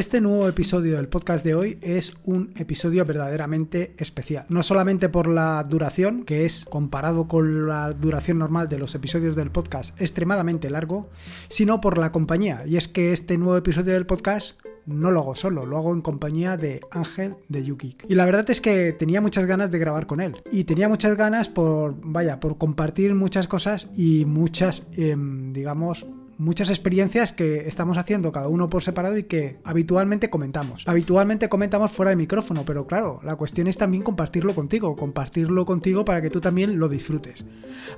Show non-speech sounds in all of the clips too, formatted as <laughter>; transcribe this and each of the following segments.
Este nuevo episodio del podcast de hoy es un episodio verdaderamente especial. No solamente por la duración, que es comparado con la duración normal de los episodios del podcast extremadamente largo, sino por la compañía. Y es que este nuevo episodio del podcast no lo hago solo, lo hago en compañía de Ángel de Yuki. Y la verdad es que tenía muchas ganas de grabar con él. Y tenía muchas ganas por, vaya, por compartir muchas cosas y muchas, em, digamos, muchas experiencias que estamos haciendo cada uno por separado y que habitualmente comentamos. Habitualmente comentamos fuera de micrófono, pero claro, la cuestión es también compartirlo contigo, compartirlo contigo para que tú también lo disfrutes.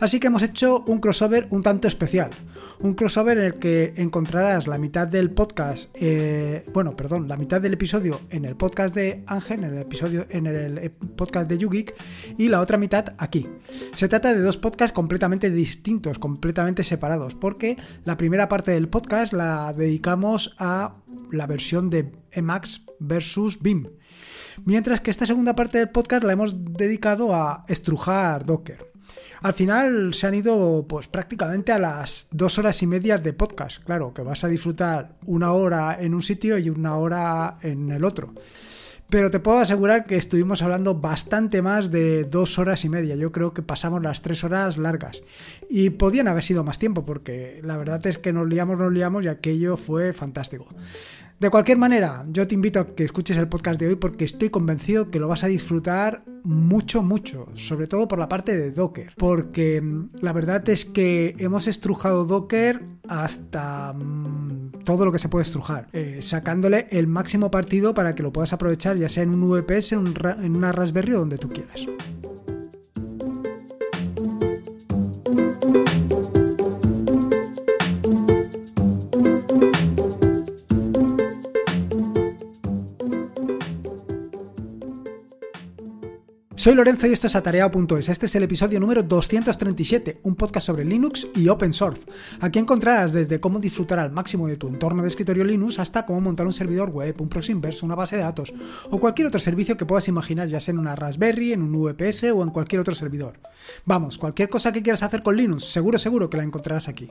Así que hemos hecho un crossover un tanto especial. Un crossover en el que encontrarás la mitad del podcast, eh, bueno, perdón, la mitad del episodio en el podcast de Ángel, en el episodio, en el podcast de YouGeek y la otra mitad aquí. Se trata de dos podcasts completamente distintos, completamente separados, porque la primera primera parte del podcast la dedicamos a la versión de Emacs versus BIM. Mientras que esta segunda parte del podcast la hemos dedicado a estrujar Docker. Al final se han ido pues prácticamente a las dos horas y media de podcast. Claro, que vas a disfrutar una hora en un sitio y una hora en el otro pero te puedo asegurar que estuvimos hablando bastante más de dos horas y media. Yo creo que pasamos las tres horas largas. Y podían haber sido más tiempo, porque la verdad es que nos liamos, nos liamos y aquello fue fantástico. De cualquier manera, yo te invito a que escuches el podcast de hoy porque estoy convencido que lo vas a disfrutar mucho, mucho, sobre todo por la parte de Docker, porque mm, la verdad es que hemos estrujado Docker hasta mm, todo lo que se puede estrujar, eh, sacándole el máximo partido para que lo puedas aprovechar ya sea en un VPS, en, en una Raspberry o donde tú quieras. Soy Lorenzo y esto es Atareado.es. Este es el episodio número 237, un podcast sobre Linux y Open Source. Aquí encontrarás desde cómo disfrutar al máximo de tu entorno de escritorio Linux hasta cómo montar un servidor web, un proxy inverso, una base de datos o cualquier otro servicio que puedas imaginar, ya sea en una Raspberry, en un VPS o en cualquier otro servidor. Vamos, cualquier cosa que quieras hacer con Linux, seguro, seguro que la encontrarás aquí.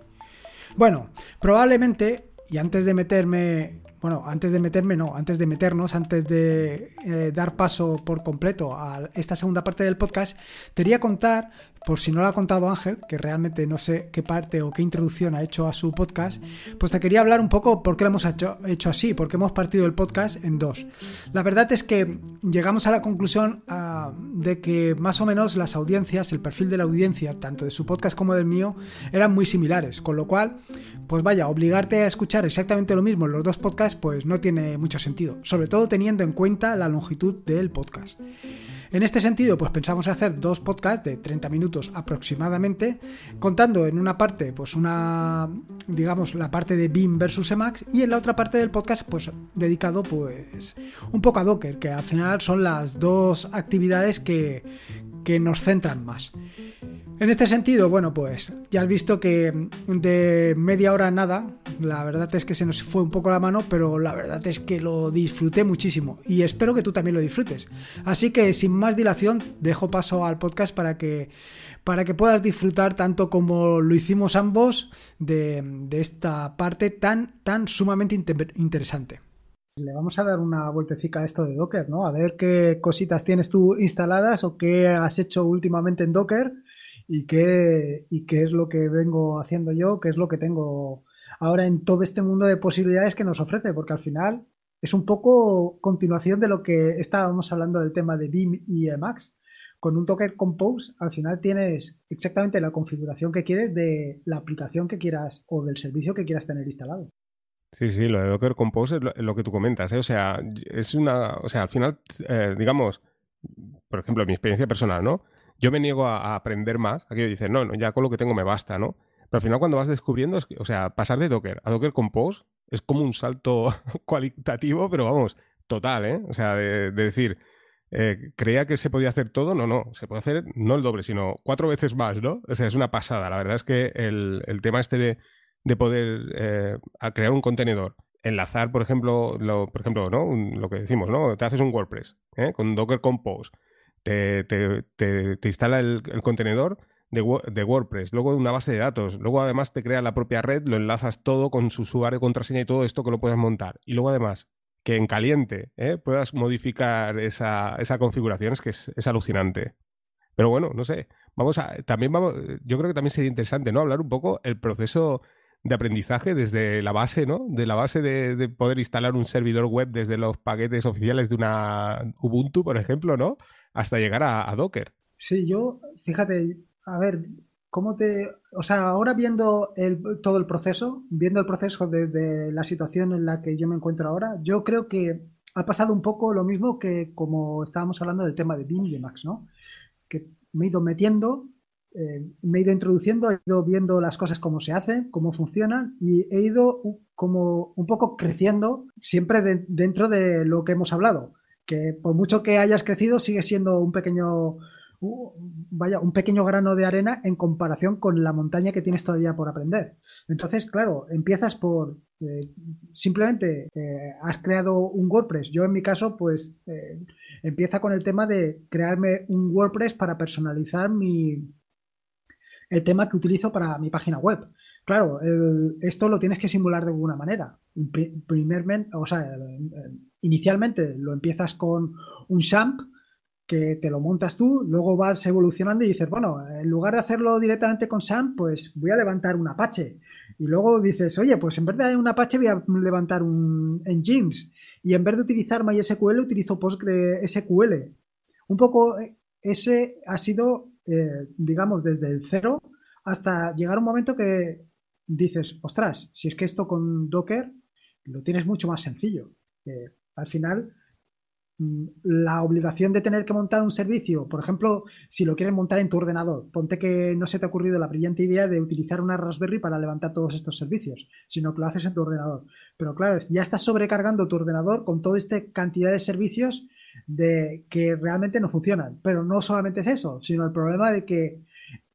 Bueno, probablemente, y antes de meterme bueno, antes de meterme, no, antes de meternos, antes de eh, dar paso por completo a esta segunda parte del podcast, te quería contar por si no lo ha contado Ángel, que realmente no sé qué parte o qué introducción ha hecho a su podcast, pues te quería hablar un poco por qué lo hemos hecho, así, porque hemos partido el podcast en dos. La verdad es que llegamos a la conclusión ah, de que más o menos las audiencias, el perfil de la audiencia, tanto de su podcast como del mío, eran muy similares, con lo cual, pues vaya, obligarte a escuchar exactamente lo mismo en los dos podcasts, pues no tiene mucho sentido, sobre todo teniendo en cuenta la longitud del podcast. En este sentido, pues pensamos hacer dos podcasts de 30 minutos aproximadamente, contando en una parte, pues una, digamos, la parte de BIM versus Emacs y en la otra parte del podcast, pues dedicado, pues, un poco a Docker, que al final son las dos actividades que, que nos centran más. En este sentido, bueno, pues ya has visto que de media hora nada, la verdad es que se nos fue un poco la mano, pero la verdad es que lo disfruté muchísimo y espero que tú también lo disfrutes. Así que sin más dilación, dejo paso al podcast para que, para que puedas disfrutar tanto como lo hicimos ambos de, esta parte tan, tan sumamente interesante. Le vamos a dar una vueltecita a esto de Docker, ¿no? A ver qué cositas tienes tú instaladas o qué has hecho últimamente en Docker y qué, y qué es lo que vengo haciendo yo, qué es lo que tengo ahora en todo este mundo de posibilidades que nos ofrece, porque al final es un poco continuación de lo que estábamos hablando del tema de BIM y Emacs. Con un Docker Compose, al final tienes exactamente la configuración que quieres de la aplicación que quieras o del servicio que quieras tener instalado. Sí, sí, lo de Docker Compose es lo, que tú comentas. ¿eh? O sea, es una. O sea, al final, eh, digamos, por ejemplo, mi experiencia personal, ¿no? Yo me niego a, aprender más. Aquí dices, no, no, ya con lo que tengo me basta, ¿no? Pero al final cuando vas descubriendo, es que, o sea, pasar de Docker a Docker Compose es como un salto <laughs> cualitativo, pero vamos, total, ¿eh? O sea, de, decir, eh, creía que se podía hacer todo, no, no, se puede hacer no el doble, sino cuatro veces más, ¿no? O sea, es una pasada. La verdad es que el, tema este de, poder eh, crear un contenedor, enlazar, por ejemplo, lo, por ejemplo, ¿no? lo que decimos, ¿no? Te haces un WordPress ¿eh? con Docker Compose te, te, instala el, contenedor de, WordPress, luego una base de datos, luego además te crea la propia red, lo enlazas todo con su usuario, contraseña y todo esto que lo puedes montar. Y luego además que en caliente ¿eh? puedas modificar esa, configuración es que es, alucinante. Pero bueno, no sé. Vamos a. También vamos. Yo creo que también sería interesante, ¿no? Hablar un poco el proceso de aprendizaje desde la base, ¿no? De la base de, poder instalar un servidor web desde los paquetes oficiales de una Ubuntu, por ejemplo, ¿no? Hasta llegar a, Docker. Sí, yo, fíjate, a ver, ¿cómo te. O sea, ahora viendo todo el proceso, viendo el proceso desde la situación en la que yo me encuentro ahora, yo creo que ha pasado un poco lo mismo que como estábamos hablando del tema de Vim y de Max, ¿no? Que me he ido metiendo eh, me he ido introduciendo, he ido viendo las cosas cómo se hacen, cómo funcionan y he ido como un poco creciendo siempre dentro de lo que hemos hablado. Que por mucho que hayas crecido, sigue siendo un pequeño, vaya, un pequeño grano de arena en comparación con la montaña que tienes todavía por aprender. Entonces, claro, empiezas por eh, simplemente eh, has creado un WordPress. Yo en mi caso, pues empieza con el tema de crearme un WordPress para personalizar mi, el tema que utilizo para mi página web. Claro, esto lo tienes que simular de alguna manera. O sea, inicialmente lo empiezas con un SHAMP que te lo montas tú, luego vas evolucionando y dices, bueno, en lugar de hacerlo directamente con SAMP, pues voy a levantar un Apache. Y luego dices, oye, pues en vez de un Apache voy a levantar un Nginx. Y en vez de utilizar MySQL, utilizo PostgreSQL. Un poco eh, ese ha sido eh, digamos, desde el cero hasta llegar un momento que dices, ostras, si es que esto con Docker lo tienes mucho más sencillo. al final, mm, la obligación de tener que montar un servicio, por ejemplo, si lo quieres montar en tu ordenador, ponte que no se te ha ocurrido la brillante idea de utilizar una Raspberry para levantar todos estos servicios, sino que lo haces en tu ordenador. Pero claro, ya estás sobrecargando tu ordenador con toda esta cantidad de servicios de que realmente no funcionan. Pero no solamente es eso, sino el problema de que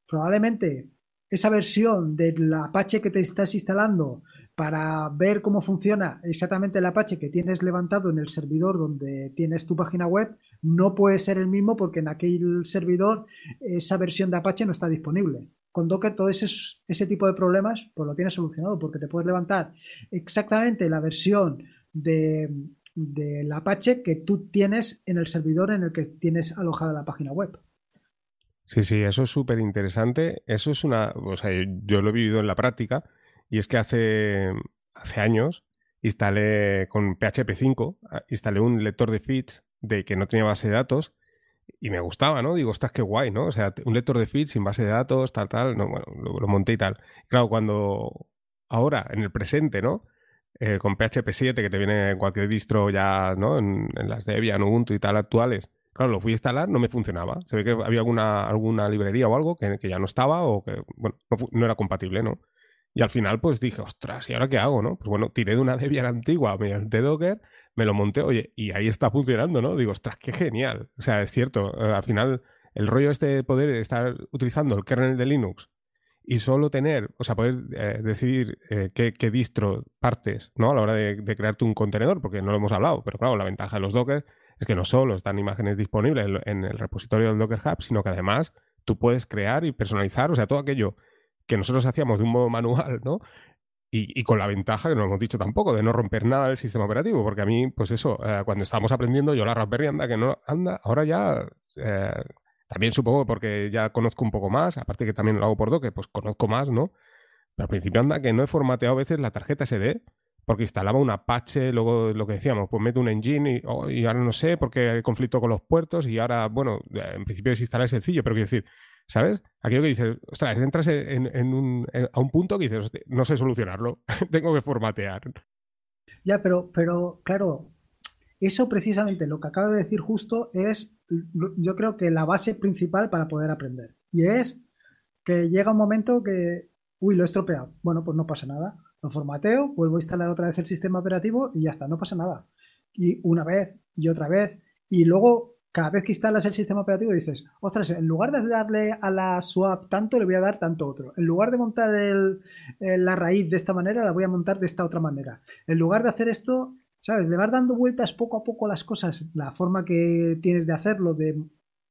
probablemente esa versión del Apache que te estás instalando para ver cómo funciona exactamente el Apache que tienes levantado en el servidor donde tienes tu página web no puede ser el mismo porque en aquel servidor esa versión de Apache no está disponible. Con Docker todo ese, ese tipo de problemas pues lo tienes solucionado porque te puedes levantar exactamente la versión de, del Apache que tú tienes en el servidor en el que tienes alojada la página web. Sí, sí, eso es súper interesante. Eso es una, o sea, yo lo he vivido en la práctica y es que hace, hace años instalé con PHP 5, ah, instalé un lector de feeds de que no tenía base de datos y me gustaba, ¿no? Digo, estás qué guay, ¿no? O sea, un lector de feeds sin base de datos, tal, tal, no, bueno, lo monté y tal. Claro, cuando ahora, en el presente, ¿no? Eh, con PHP 7, que te viene en cualquier distro ya, ¿no? En, las Debian, Ubuntu y tal actuales. Claro, lo fui a instalar, no me funcionaba. Se ve que había alguna, alguna librería o algo que, ya no estaba o que, bueno, no, era compatible, ¿no? Y al final, pues dije, ostras, ¿y ahora qué hago, no? Pues bueno, tiré de una <laughs> Debian antigua mediante Docker, me lo monté, oye, y ahí está funcionando, ¿no? Digo, ostras, qué genial. O sea, es cierto, eh, al final, el rollo este de poder estar utilizando el kernel de Linux y solo tener, o sea, poder eh, decidir eh, qué, distro partes, ¿no? A la hora de, crearte un contenedor, porque no lo hemos hablado, pero claro, la ventaja de los Docker es que no solo están imágenes disponibles en, el repositorio del Docker Hub, sino que además tú puedes crear y personalizar, o sea, todo aquello que nosotros hacíamos de un modo manual, ¿no? Y, con la ventaja, que no hemos dicho tampoco, de no romper nada del sistema operativo, porque a mí, pues eso, eh, cuando estábamos aprendiendo, yo la Raspberry anda que no anda, ahora ya también supongo porque ya conozco un poco más, aparte que también lo hago por Docker, pues conozco más, ¿no? Pero al principio anda que no he formateado a veces la tarjeta SD porque instalaba un Apache, luego lo que decíamos, pues meto un engine y, ahora no sé porque hay conflicto con los puertos y ahora, bueno, en principio es instalar sencillo, pero quiero decir, ¿sabes? Aquello que dices, ostras, entras en, un, a un punto que dices, no sé solucionarlo, <laughs> tengo que formatear. Ya, pero, pero claro, eso precisamente lo que acabo de decir justo es, yo creo que la base principal para poder aprender. Y es que llega un momento que, uy, lo he estropeado. Bueno, pues no pasa nada. Lo formateo, vuelvo a instalar otra vez el sistema operativo y ya está, no pasa nada. Y una vez y otra vez. Y luego, cada vez que instalas el sistema operativo dices, ostras, en lugar de darle a la swap tanto, le voy a dar tanto otro. En lugar de montar la raíz de esta manera, la voy a montar de esta otra manera. En lugar de hacer esto, ¿Sabes? Le vas dando vueltas poco a poco las cosas, la forma que tienes de hacerlo, de...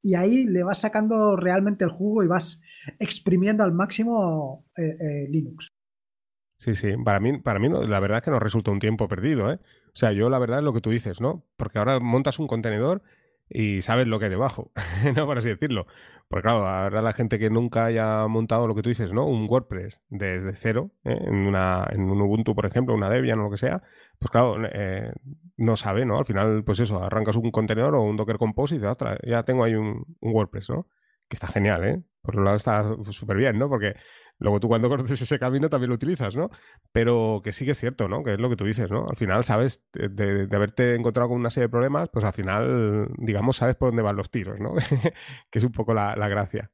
y ahí le vas sacando realmente el jugo y vas exprimiendo al máximo eh, eh, Linux. Sí, sí. Para mí, para mí la verdad es que nos resulta un tiempo perdido, ¿eh? O sea, yo la verdad es lo que tú dices, ¿no? Porque ahora montas un contenedor y sabes lo que hay debajo, <laughs> ¿no? Por así decirlo. Porque claro, ahora la gente que nunca haya montado lo que tú dices, ¿no? Un WordPress desde cero, ¿eh? en, una, en un Ubuntu, por ejemplo, una Debian o lo que sea, pues claro, eh, no sabe, ¿no? Al final, pues eso, arrancas un contenedor o un Docker Compose y ya tengo ahí un, un WordPress, ¿no? Que está genial, ¿eh? Por un lado está súper bien, ¿no? Porque Luego tú cuando <laughs> conoces ese camino también lo utilizas, ¿no? Pero que sí que es cierto, ¿no? Que es lo que tú dices, ¿no? Al final, sabes, de, haberte encontrado con una serie de problemas, pues al final, digamos, sabes por dónde van los tiros, ¿no? <laughs> que es un poco la, la gracia.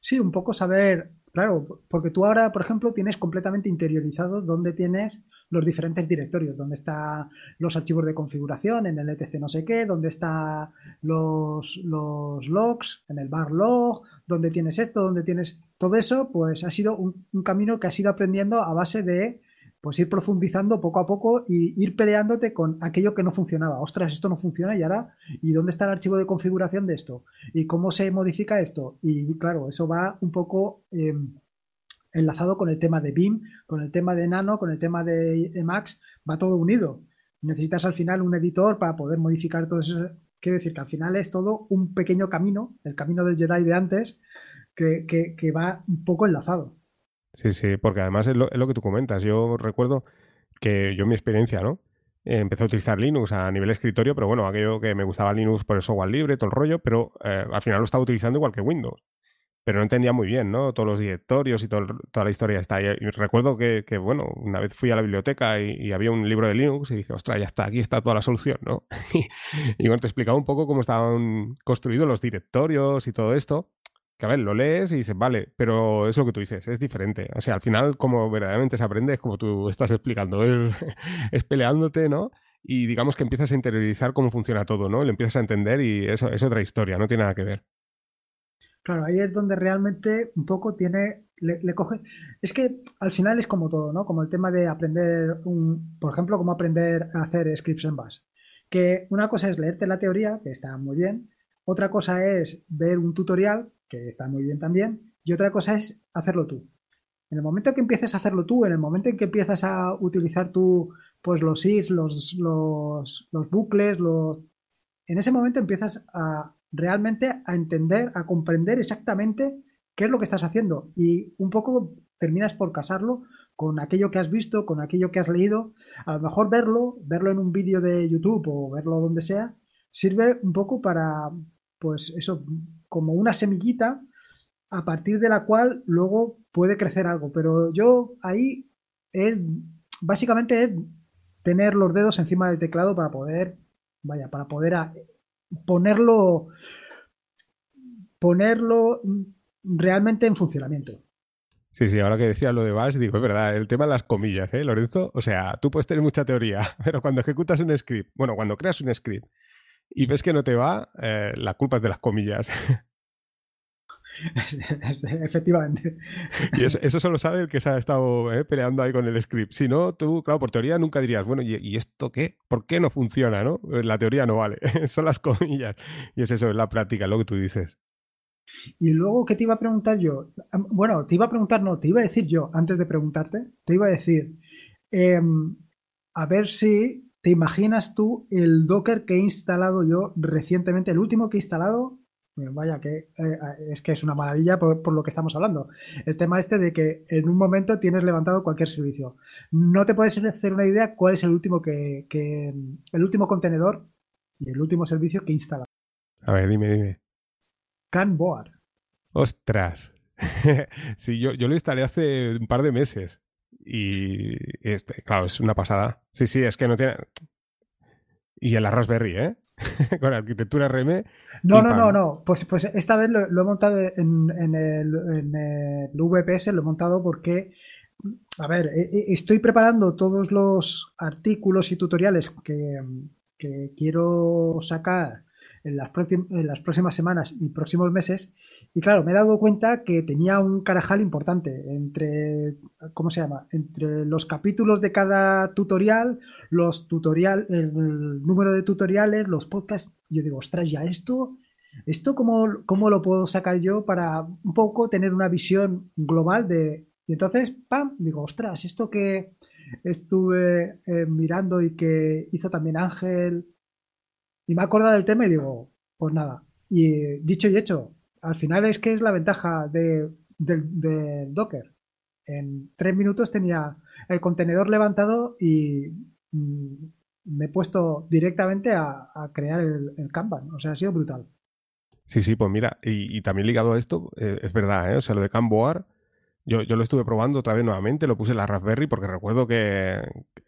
Sí, un poco saber, claro, porque tú ahora, por ejemplo, tienes completamente interiorizado dónde tienes los diferentes directorios, dónde están los archivos de configuración, en el etc no sé qué, dónde están los, los logs, en el bar log, dónde tienes esto, dónde tienes todo eso, pues ha sido un, camino que has ido aprendiendo a base de pues ir profundizando poco a poco y ir peleándote con aquello que no funcionaba. Ostras, esto no funciona y ahora, ¿y dónde está el archivo de configuración de esto? ¿Y cómo se modifica esto? Y claro, eso va un poco em, enlazado con el tema de BIM, con el tema de Nano, con el tema de Emacs, va todo unido. Necesitas al final un editor para poder modificar todo eso. Quiero decir que al final es todo un pequeño camino, el camino del Jedi de antes, que, va un poco enlazado. Sí, sí, porque además es lo, que tú comentas. Yo recuerdo que yo mi experiencia, ¿no? empecé a utilizar Linux a nivel escritorio, pero bueno, aquello que me gustaba Linux por el software libre, todo el rollo, pero eh, al final lo estaba utilizando igual que Windows pero no entendía muy bien, ¿no? Todos los directorios y toda la historia está ahí. Y recuerdo que, bueno, una vez fui a la biblioteca y, había un libro de Linux y dije, ostras, ya está, aquí está toda la solución, ¿no? <laughs> y, bueno, te explicaba un poco cómo estaban construidos los directorios y todo esto. Que a ver, lo lees y dices, vale, pero es lo que tú dices, es diferente. O sea, al final, como verdaderamente se aprende, es como tú estás explicando, <laughs> es, peleándote, ¿no? Y digamos que empiezas a interiorizar cómo funciona todo, ¿no? Lo empiezas a entender y eso es otra historia, no tiene nada que ver. Claro, ahí es donde realmente un poco tiene, le, coge. Es que al final es como todo, ¿no? Como el tema de aprender, un, por ejemplo, cómo aprender a hacer scripts en Bash. Que una cosa es leerte la teoría, que está muy bien. Otra cosa es ver un tutorial, que está muy bien también. Y otra cosa es hacerlo tú. En el momento que empieces a hacerlo tú, en el momento en que empiezas a utilizar tú, pues los ifs, los, los, los bucles, los, en ese momento empiezas a realmente a entender, a comprender exactamente qué es lo que estás haciendo y un poco terminas por casarlo con aquello que has visto, con aquello que has leído. A lo mejor verlo, verlo en un vídeo de YouTube o verlo donde sea, sirve un poco para, pues eso, como una semillita a partir de la cual luego puede crecer algo. Pero yo ahí es, básicamente es tener los dedos encima del teclado para poder, vaya, para poder ponerlo, ponerlo realmente en funcionamiento. Sí, sí, ahora que decía lo de Bash, digo, es verdad, el tema de las comillas, ¿eh, Lorenzo? O sea, tú puedes tener mucha teoría, <laughs> pero cuando ejecutas un script, bueno, cuando creas un script y ves que no te va, eh, la culpa es de las comillas. <laughs> Efectivamente. <laughs> Y eso, solo sabe el que se ha estado eh, peleando ahí con el script. Si no, tú, claro, por teoría nunca dirías, bueno, ¿y, esto qué? ¿Por qué no funciona? ¿no? La teoría no vale, <laughs> son las comillas. Y es eso, es la práctica, lo que tú dices. Y luego, ¿qué te iba a preguntar yo? Bueno, te iba a preguntar, no, te iba a decir yo, antes de preguntarte, te iba a decir, em, a ver si te imaginas tú el Docker que he instalado yo recientemente, el último que he instalado Vaya, que eh, es que es una maravilla por, lo que estamos hablando. El tema este de que en un momento tienes levantado cualquier servicio. No te puedes hacer una idea cuál es el último que, el último contenedor y el último servicio que instala. A ver, dime, dime. Canboard. Ostras. <laughs> sí, yo, yo lo instalé hace un par de meses. Y este, claro, es una pasada. Sí, sí, es que no tiene. Y el Raspberry, ¿eh? <laughs> con arquitectura RM. No, no, no, no. Pues, pues esta vez lo, he montado en, el, VPS, lo he montado porque, a ver, e, e, estoy preparando todos los artículos y tutoriales que, que quiero sacar en las, en las próximas semanas y próximos meses. Y claro, me he dado cuenta que tenía un carajal importante entre, ¿cómo se llama? Entre los capítulos de cada tutorial, los tutorial, el número de tutoriales, los podcasts. Yo digo, ostras, ya esto, esto cómo, cómo lo puedo sacar yo para un poco tener una visión global de Y entonces, ¡pam! Digo, ostras, esto que estuve eh, mirando y que hizo también Ángel. Y me he acordado del tema y digo, pues nada. Y dicho y hecho, al final es que es la ventaja de, Docker. En tres minutos tenía el contenedor levantado y mm, me he puesto directamente a, crear el, Kanban. O sea, ha sido brutal. Sí, sí, pues mira, y, también ligado a esto, eh, es verdad, ¿eh? o sea, lo de Kanban, yo, yo, lo estuve probando otra vez nuevamente, lo puse en la Raspberry porque recuerdo que,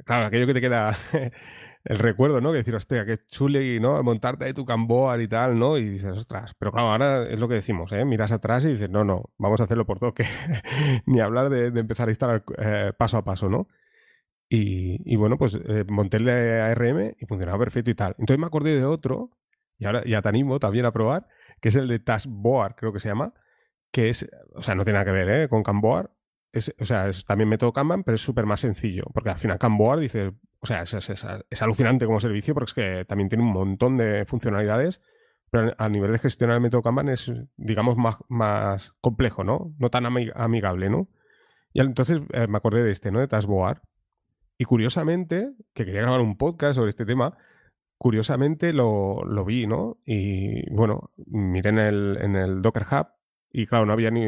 claro, aquello que te queda <laughs> el recuerdo, ¿no? Que decir, hostia, qué chule, ¿no? Montarte ahí tu Camboar y tal, ¿no? Y dices, ostras, pero claro, ahora es lo que decimos, ¿eh? Miras atrás y dices, no, no, vamos a hacerlo por toque, <laughs> ni hablar de, empezar a instalar eh, paso a paso, ¿no? Y, bueno, pues eh, monté el ARM y funcionaba perfecto y tal. Entonces me acordé de otro, y ahora ya te animo también a probar, que es el de Taskboard, creo que se llama, que es, o sea, no tiene nada que ver ¿eh? con Camboard. Es, o sea, es también método Kanban, pero es súper más sencillo. Porque al final Camboard dice, o sea, es, alucinante como servicio porque es que también tiene un montón de funcionalidades, pero a nivel de gestionar el método Kanban es, digamos, más, más complejo, ¿no? No tan amigable, ¿no? Y entonces eh, me acordé de este, ¿no? De Taskboard. Y curiosamente, que quería grabar un podcast sobre este tema, curiosamente lo, lo vi, ¿no? Y bueno, miré en el, en el Docker Hub y claro, no había ni.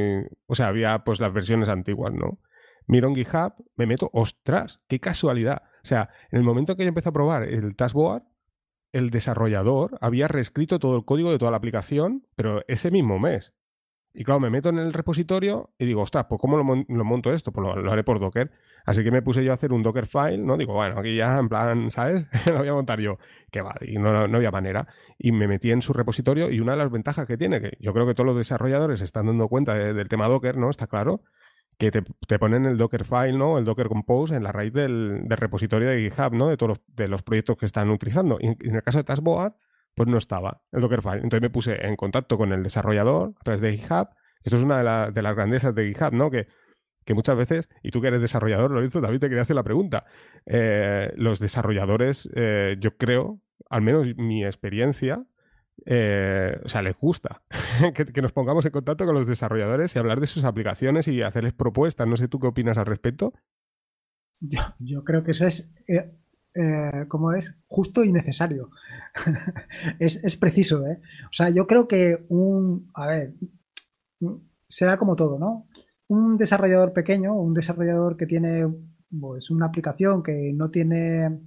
O sea, había pues las versiones antiguas, ¿no? Miro en GitHub, me meto, ostras, qué casualidad. O sea, en el momento que yo empecé a probar el Taskboard, el desarrollador había reescrito todo el código de toda la aplicación, pero ese mismo mes. Y claro, me meto en el repositorio y digo, ostras, pues ¿cómo lo, monto esto? Pues lo, haré por Docker. Así que me puse yo a hacer un Docker file, ¿no? Digo, bueno, aquí ya en plan, ¿sabes? <laughs> lo voy a montar yo. Que va, y no, no, había manera. Y me metí en su repositorio y una de las ventajas que tiene, que yo creo que todos los desarrolladores están dando cuenta del tema Docker, ¿no? Está claro, que te, ponen el Docker file, ¿no? El Docker Compose en la raíz del, repositorio de GitHub, ¿no? De todos los, de los proyectos que están utilizando. Y en el caso de Taskboard, pues no estaba el Dockerfile. Entonces me puse en contacto con el desarrollador a través de GitHub. Esto es una de, las grandezas de GitHub, ¿no? Que, que, muchas veces, y tú que eres desarrollador, Lorenzo, David te quería hacer la pregunta. Eh, los desarrolladores, eh, yo creo, al menos mi experiencia, eh, o sea, les gusta <laughs> que, nos pongamos en contacto con los desarrolladores y hablar de sus aplicaciones y hacerles propuestas. No sé tú qué opinas al respecto. Yo, creo que eso es eh, como es, justo y necesario. <laughs> es, preciso, ¿eh? O sea, yo creo que un, a ver, será como todo, ¿no? Un desarrollador pequeño, un desarrollador que tiene pues, una aplicación que no tiene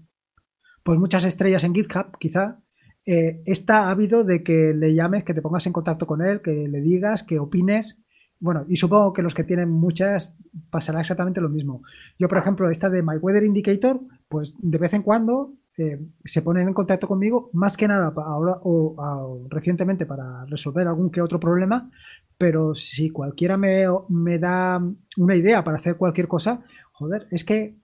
pues muchas estrellas en GitHub, quizá, eh, está ávido de que le llames, que te pongas en contacto con él, que le digas, que opines bueno, y supongo que los que tienen muchas pasará exactamente lo mismo. Yo, por ejemplo, esta de My Weather Indicator, pues de vez en cuando eh, se ponen en contacto conmigo, más que nada ahora o, recientemente para resolver algún que otro problema, pero si cualquiera me, me, da una idea para hacer cualquier cosa, joder, es que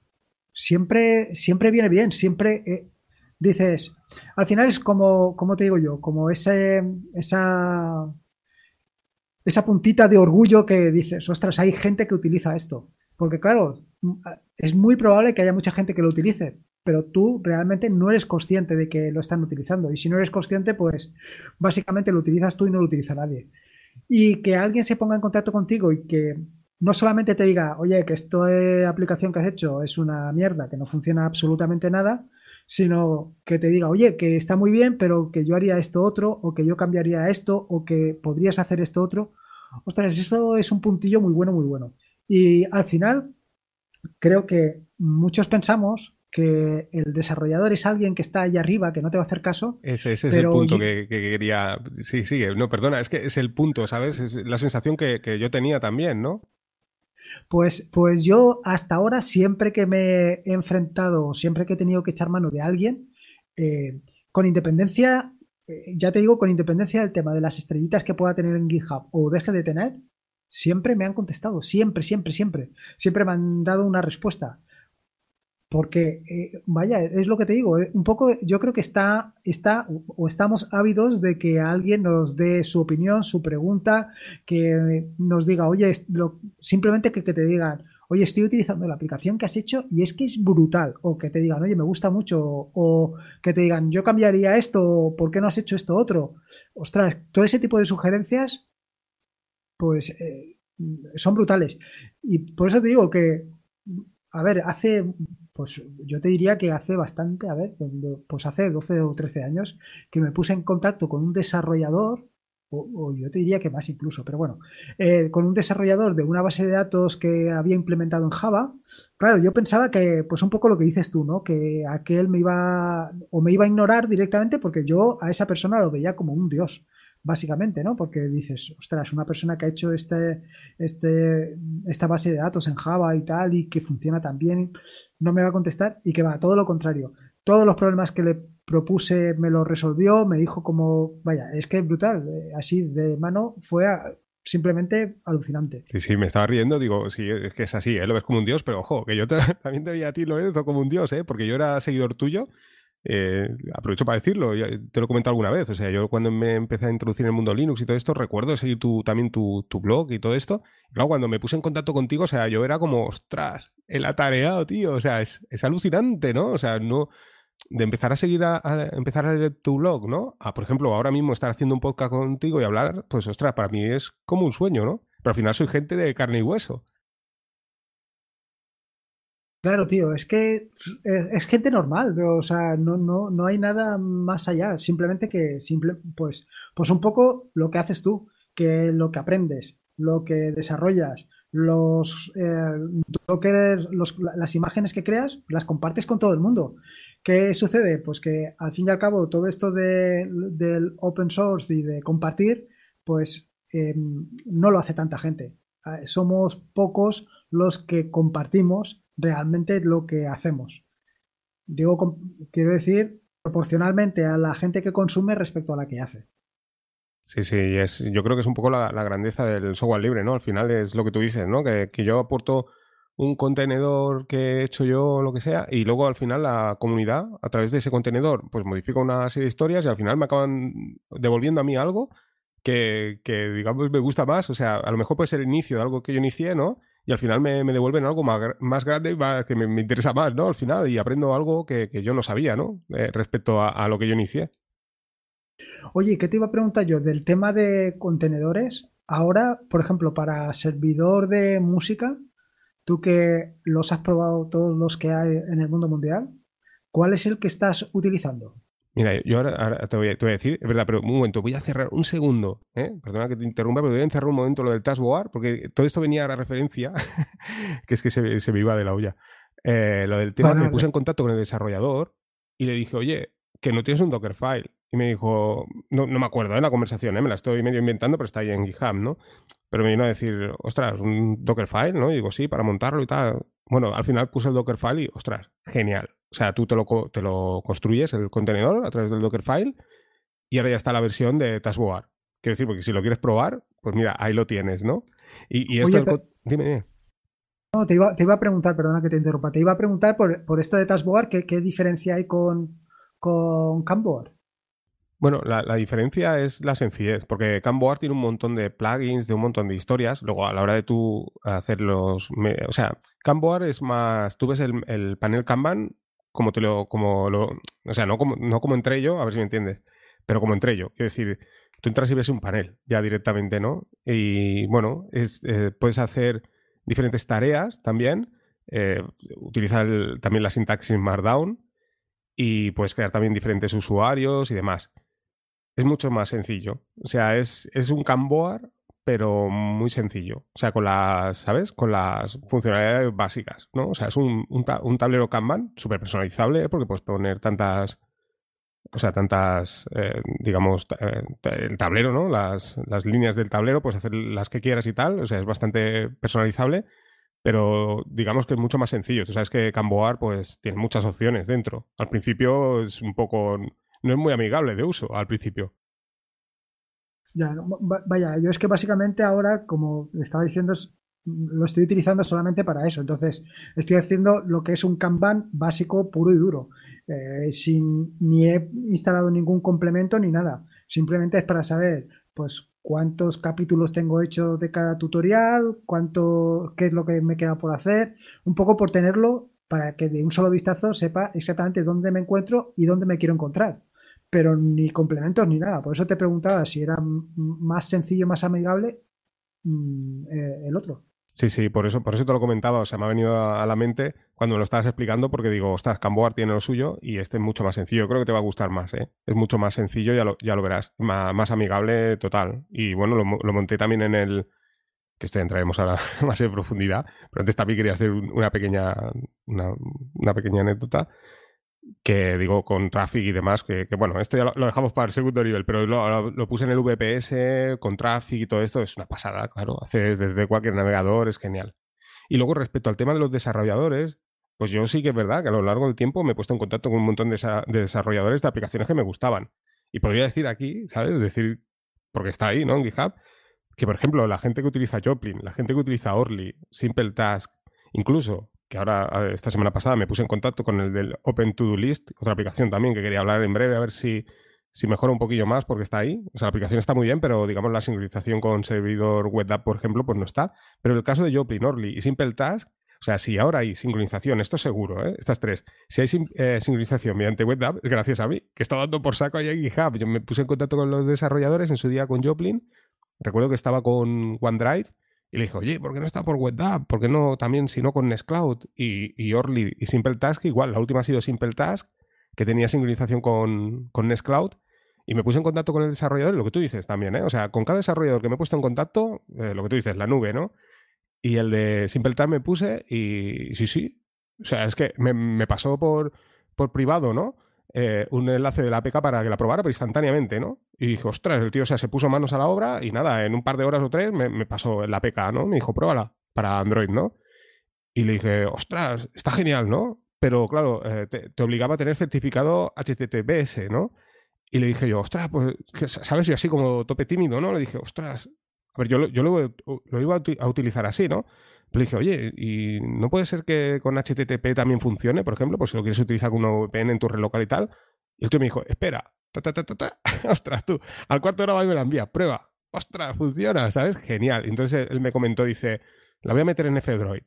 siempre, siempre viene bien, siempre eh, dices, al final es como, como te digo yo, como ese, esa esa puntita de orgullo que dices, ostras, hay gente que utiliza esto. Porque claro, es muy probable que haya mucha gente que lo utilice, pero tú realmente no eres consciente de que lo están utilizando. Y si no eres consciente, pues básicamente lo utilizas tú y no lo utiliza nadie. Y que alguien se ponga en contacto contigo y que no solamente te diga, oye, que esta aplicación que has hecho es una mierda, que no funciona absolutamente nada, sino que te diga, oye, que está muy bien, pero que yo haría esto otro, o que yo cambiaría esto, o que podrías hacer esto otro. Ostras, eso es un puntillo muy bueno, muy bueno. Y al final, creo que muchos pensamos que el desarrollador es alguien que está ahí arriba, que no te va a hacer caso. Ese, es el punto que, quería. Sí, sigue. No, perdona, es que es el punto, ¿sabes? Es la sensación que, que yo tenía también, ¿no? Pues, pues yo hasta ahora, siempre que me he enfrentado, siempre que he tenido que echar mano de alguien, eh, con independencia, eh, ya te digo, con independencia del tema de las estrellitas que pueda tener en GitHub o deje de tener, siempre me han contestado, siempre, siempre, siempre. Siempre me han dado una respuesta. Porque, eh, vaya, es lo que te digo, eh, un poco yo creo que está, está o estamos ávidos de que alguien nos dé su opinión, su pregunta, que nos diga, oye, simplemente que, te digan, oye, estoy utilizando la aplicación que has hecho y es que es brutal, o que te digan, oye, me gusta mucho, o que te digan, yo cambiaría esto, ¿por qué no has hecho esto otro? Ostras, todo ese tipo de sugerencias, pues... Eh, son brutales. Y por eso te digo que, a ver, hace, pues yo te diría que hace bastante, a ver, pues hace 12 o 13 años que me puse en contacto con un desarrollador o, yo te diría que más incluso, pero bueno, eh, con un desarrollador de una base de datos que había implementado en Java, claro, yo pensaba que, pues un poco lo que dices tú, ¿no? Que aquel me iba, o me iba a ignorar directamente porque yo a esa persona lo veía como un dios, básicamente, ¿no? Porque dices, ostras, una persona que ha hecho este, este, esta base de datos en Java y tal, y que funciona tan bien, no me va a contestar, y que va, todo lo contrario. Todos los problemas que le propuse, me lo resolvió, me dijo como, vaya, es que es brutal, eh, así de mano fue simplemente alucinante. Sí, sí, me estaba riendo, digo, sí, es que es así, ¿eh? lo ves como un dios, pero ojo, que yo <laughs> también te veía a ti, Lorenzo, como un dios, ¿eh? porque yo era seguidor tuyo. Eh, aprovecho para decirlo, te lo he comentado alguna vez. O sea, yo cuando me empecé a introducir en el mundo Linux y todo esto, recuerdo seguir tu, también tu, tu blog y todo esto. Luego cuando me puse en contacto contigo, o sea, yo era como, ostras, el atareado, tío. O sea, es, es alucinante, ¿no? O sea, no, de empezar a seguir a, empezar a leer tu blog, ¿no? A, por ejemplo, ahora mismo estar haciendo un podcast contigo y hablar, pues ostras, para mí es como un sueño, ¿no? Pero al final soy gente de carne y hueso. Claro, tío, es que es, gente normal, pero, o sea, no, no, no hay nada más allá, simplemente que, simple, pues, pues un poco lo que haces tú, que lo que aprendes, lo que desarrollas, los, eh, las imágenes que creas, las compartes con todo el mundo. ¿Qué sucede? Pues que al fin y al cabo todo esto de, del open source y de compartir, pues em, no lo hace tanta gente. Ah, somos pocos los que compartimos realmente lo que hacemos. Digo, quiero decir, proporcionalmente a la gente que consume respecto a la que hace. Sí, sí, es, yo creo que es un poco la, grandeza del software libre, ¿no? Al final es lo que tú dices, ¿no? Que, que yo aporto un contenedor que he hecho yo, lo que sea, y luego al final la comunidad, a través de ese contenedor, pues modifica una serie de historias y al final me acaban devolviendo a mí algo que, que digamos, me gusta más. O sea, a lo mejor puede ser el inicio de algo que yo inicié, ¿no? Y al final me, devuelven algo más, grande que me, interesa más, ¿no? Al final, y aprendo algo que, yo no sabía, ¿no? Eh, respecto a, a lo que yo inicié. Oye, ¿qué te iba a preguntar yo? Del tema de contenedores, ahora, por ejemplo, para servidor de música, Tú que los has probado todos los que hay en el mundo mundial, ¿cuál es el que estás utilizando? Mira, yo ahora, te, voy a, decir, es verdad, pero un momento, voy a cerrar un segundo, ¿eh? perdona que te interrumpa, pero voy a encerrar un momento lo del Taskbar, porque todo esto venía a la referencia, <laughs> que es que se, me iba de la olla. Eh, lo del tema, me puse en contacto con el desarrollador y le dije, oye, que no tienes un Dockerfile. Y me dijo, no, no me acuerdo de ¿eh? la conversación, ¿eh? me la estoy medio inventando, pero está ahí en GitHub, ¿no? Pero me vino a decir, ostras, un Dockerfile, ¿no? Y digo, sí, para montarlo y tal. Bueno, al final puse el Dockerfile y, ostras, genial. O sea, tú te lo, te lo construyes, el contenedor, a través del Dockerfile, y ahora ya está la versión de Taskbar. Quiero decir, porque si lo quieres probar, pues mira, ahí lo tienes, ¿no? Y, esto... Dime, dime. No, te iba, te iba, a preguntar, perdona que te interrumpa, te iba a preguntar por, por esto de Taskbar, ¿qué, ¿qué, diferencia hay con, con Camboard? Bueno, la, diferencia es la sencillez, porque Camboard tiene un montón de plugins, de un montón de historias. Luego, a la hora de tú hacer los. o sea, Camboard es más. Tú ves el, panel Kanban como te lo. Como lo o sea, no como, no como entre yo, a ver si me entiendes, pero como entre yo. Quiero decir, tú entras y ves un panel ya directamente, ¿no? Y bueno, es, eh, puedes hacer diferentes tareas también. Eh, utilizar también la sintaxis Markdown y puedes crear también diferentes usuarios y demás es mucho más sencillo. O sea, es, es un Camboard, pero muy sencillo. O sea, con las, ¿sabes? Con las funcionalidades básicas, ¿no? O sea, es un, un, tablero Kanban súper personalizable porque puedes poner tantas, o sea, tantas, eh, digamos, eh, el tablero, ¿no? Las, las líneas del tablero, puedes hacer las que quieras y tal. O sea, es bastante personalizable, pero digamos que es mucho más sencillo. Tú sabes que Camboard, pues, tiene muchas opciones dentro. Al principio es un poco no es muy amigable de uso al principio. Ya, vaya, yo es que básicamente ahora, como estaba diciendo, lo estoy utilizando solamente para eso. Entonces, estoy haciendo lo que es un Kanban básico, puro y duro. Eh, sin ni he instalado ningún complemento ni nada. Simplemente es para saber, pues, cuántos capítulos tengo hecho de cada tutorial, cuánto, qué es lo que me queda por hacer, un poco por tenerlo para que de un solo vistazo sepa exactamente dónde me encuentro y dónde me quiero encontrar pero ni complementos ni nada. Por eso te preguntaba si era más sencillo, más amigable. mm, eh, el otro. Sí, sí, por eso, por eso te lo comentaba, o sea, me ha venido a la mente cuando me lo estabas explicando, porque digo, ostras, Camboar tiene lo suyo y este es mucho más sencillo. Creo que te va a gustar más, ¿eh? Es mucho más sencillo, ya lo, ya lo verás. Más, amigable total. Y bueno, lo, monté también en el. Que esto entraremos ahora <laughs> más en profundidad. Pero antes también quería hacer una pequeña. Una pequeña anécdota que digo con Traffic y demás, que, bueno, esto ya lo, dejamos para el segundo nivel, pero lo, puse en el VPS con Traffic y todo esto, es una pasada, claro, haces desde cualquier navegador, es genial. Y luego respecto al tema de los desarrolladores, pues yo sí que es verdad que a lo largo del tiempo me he puesto en contacto con un montón de, desarrolladores de aplicaciones que me gustaban. Y podría decir aquí, ¿sabes? Decir, porque está ahí, ¿no? En GitHub, que por ejemplo la gente que utiliza Joplin, la gente que utiliza Orly, Simple Task, incluso que ahora esta semana pasada me puse en contacto con el del Open To Do List, otra aplicación también que quería hablar en breve, a ver si, si mejora un poquillo más porque está ahí. O sea, la aplicación está muy bien, pero digamos la sincronización con servidor web por ejemplo, pues no está. Pero el caso de Joplin, Orly y Simple Task, o sea, si ahora hay sincronización, esto seguro, ¿eh? estas tres, si hay eh, sincronización mediante web app, es gracias a mí, que está dando por saco ahí en GitHub. Yo me puse en contacto con los desarrolladores en su día con Joplin. Recuerdo que estaba con OneDrive y le dijo, oye, ¿por qué no está por WebDAV? ¿Por qué no también, si no con Nextcloud y, y Orly y Simple Task? Igual, la última ha sido Simple Task, que tenía sincronización con, con Nextcloud. Y me puse en contacto con el desarrollador, lo que tú dices también, ¿eh? O sea, con cada desarrollador que me he puesto en contacto, eh, lo que tú dices, la nube, ¿no? Y el de Simple Task me puse y sí, sí. O sea, es que me, me pasó por, por privado, ¿no? Eh, un enlace de la APK para que la probara, pero instantáneamente, ¿no? Y dije, ostras, el tío, o se puso manos a la obra y nada, en un par de horas o tres me, pasó la APK, ¿no? Me dijo, pruébala para Android, ¿no? Y le dije, ostras, está genial, ¿no? Pero claro, eh, te, obligaba a tener certificado HTTPS, ¿no? Y le dije yo, ostras, pues, ¿sabes? Y así como tope tímido, ¿no? Le dije, ostras, a ver, yo, yo lo, lo iba a utilizar así, ¿no? Le dije, oye, ¿y no puede ser que con HTTP también funcione, por ejemplo? Pues si lo quieres utilizar con un VPN en tu red local y tal. Y el tío me dijo, espera, <laughs> ostras tú, al cuarto de hora va y me la envía, prueba, ostras, funciona, ¿sabes? Genial. Entonces él me comentó, dice, la voy a meter en F-Droid.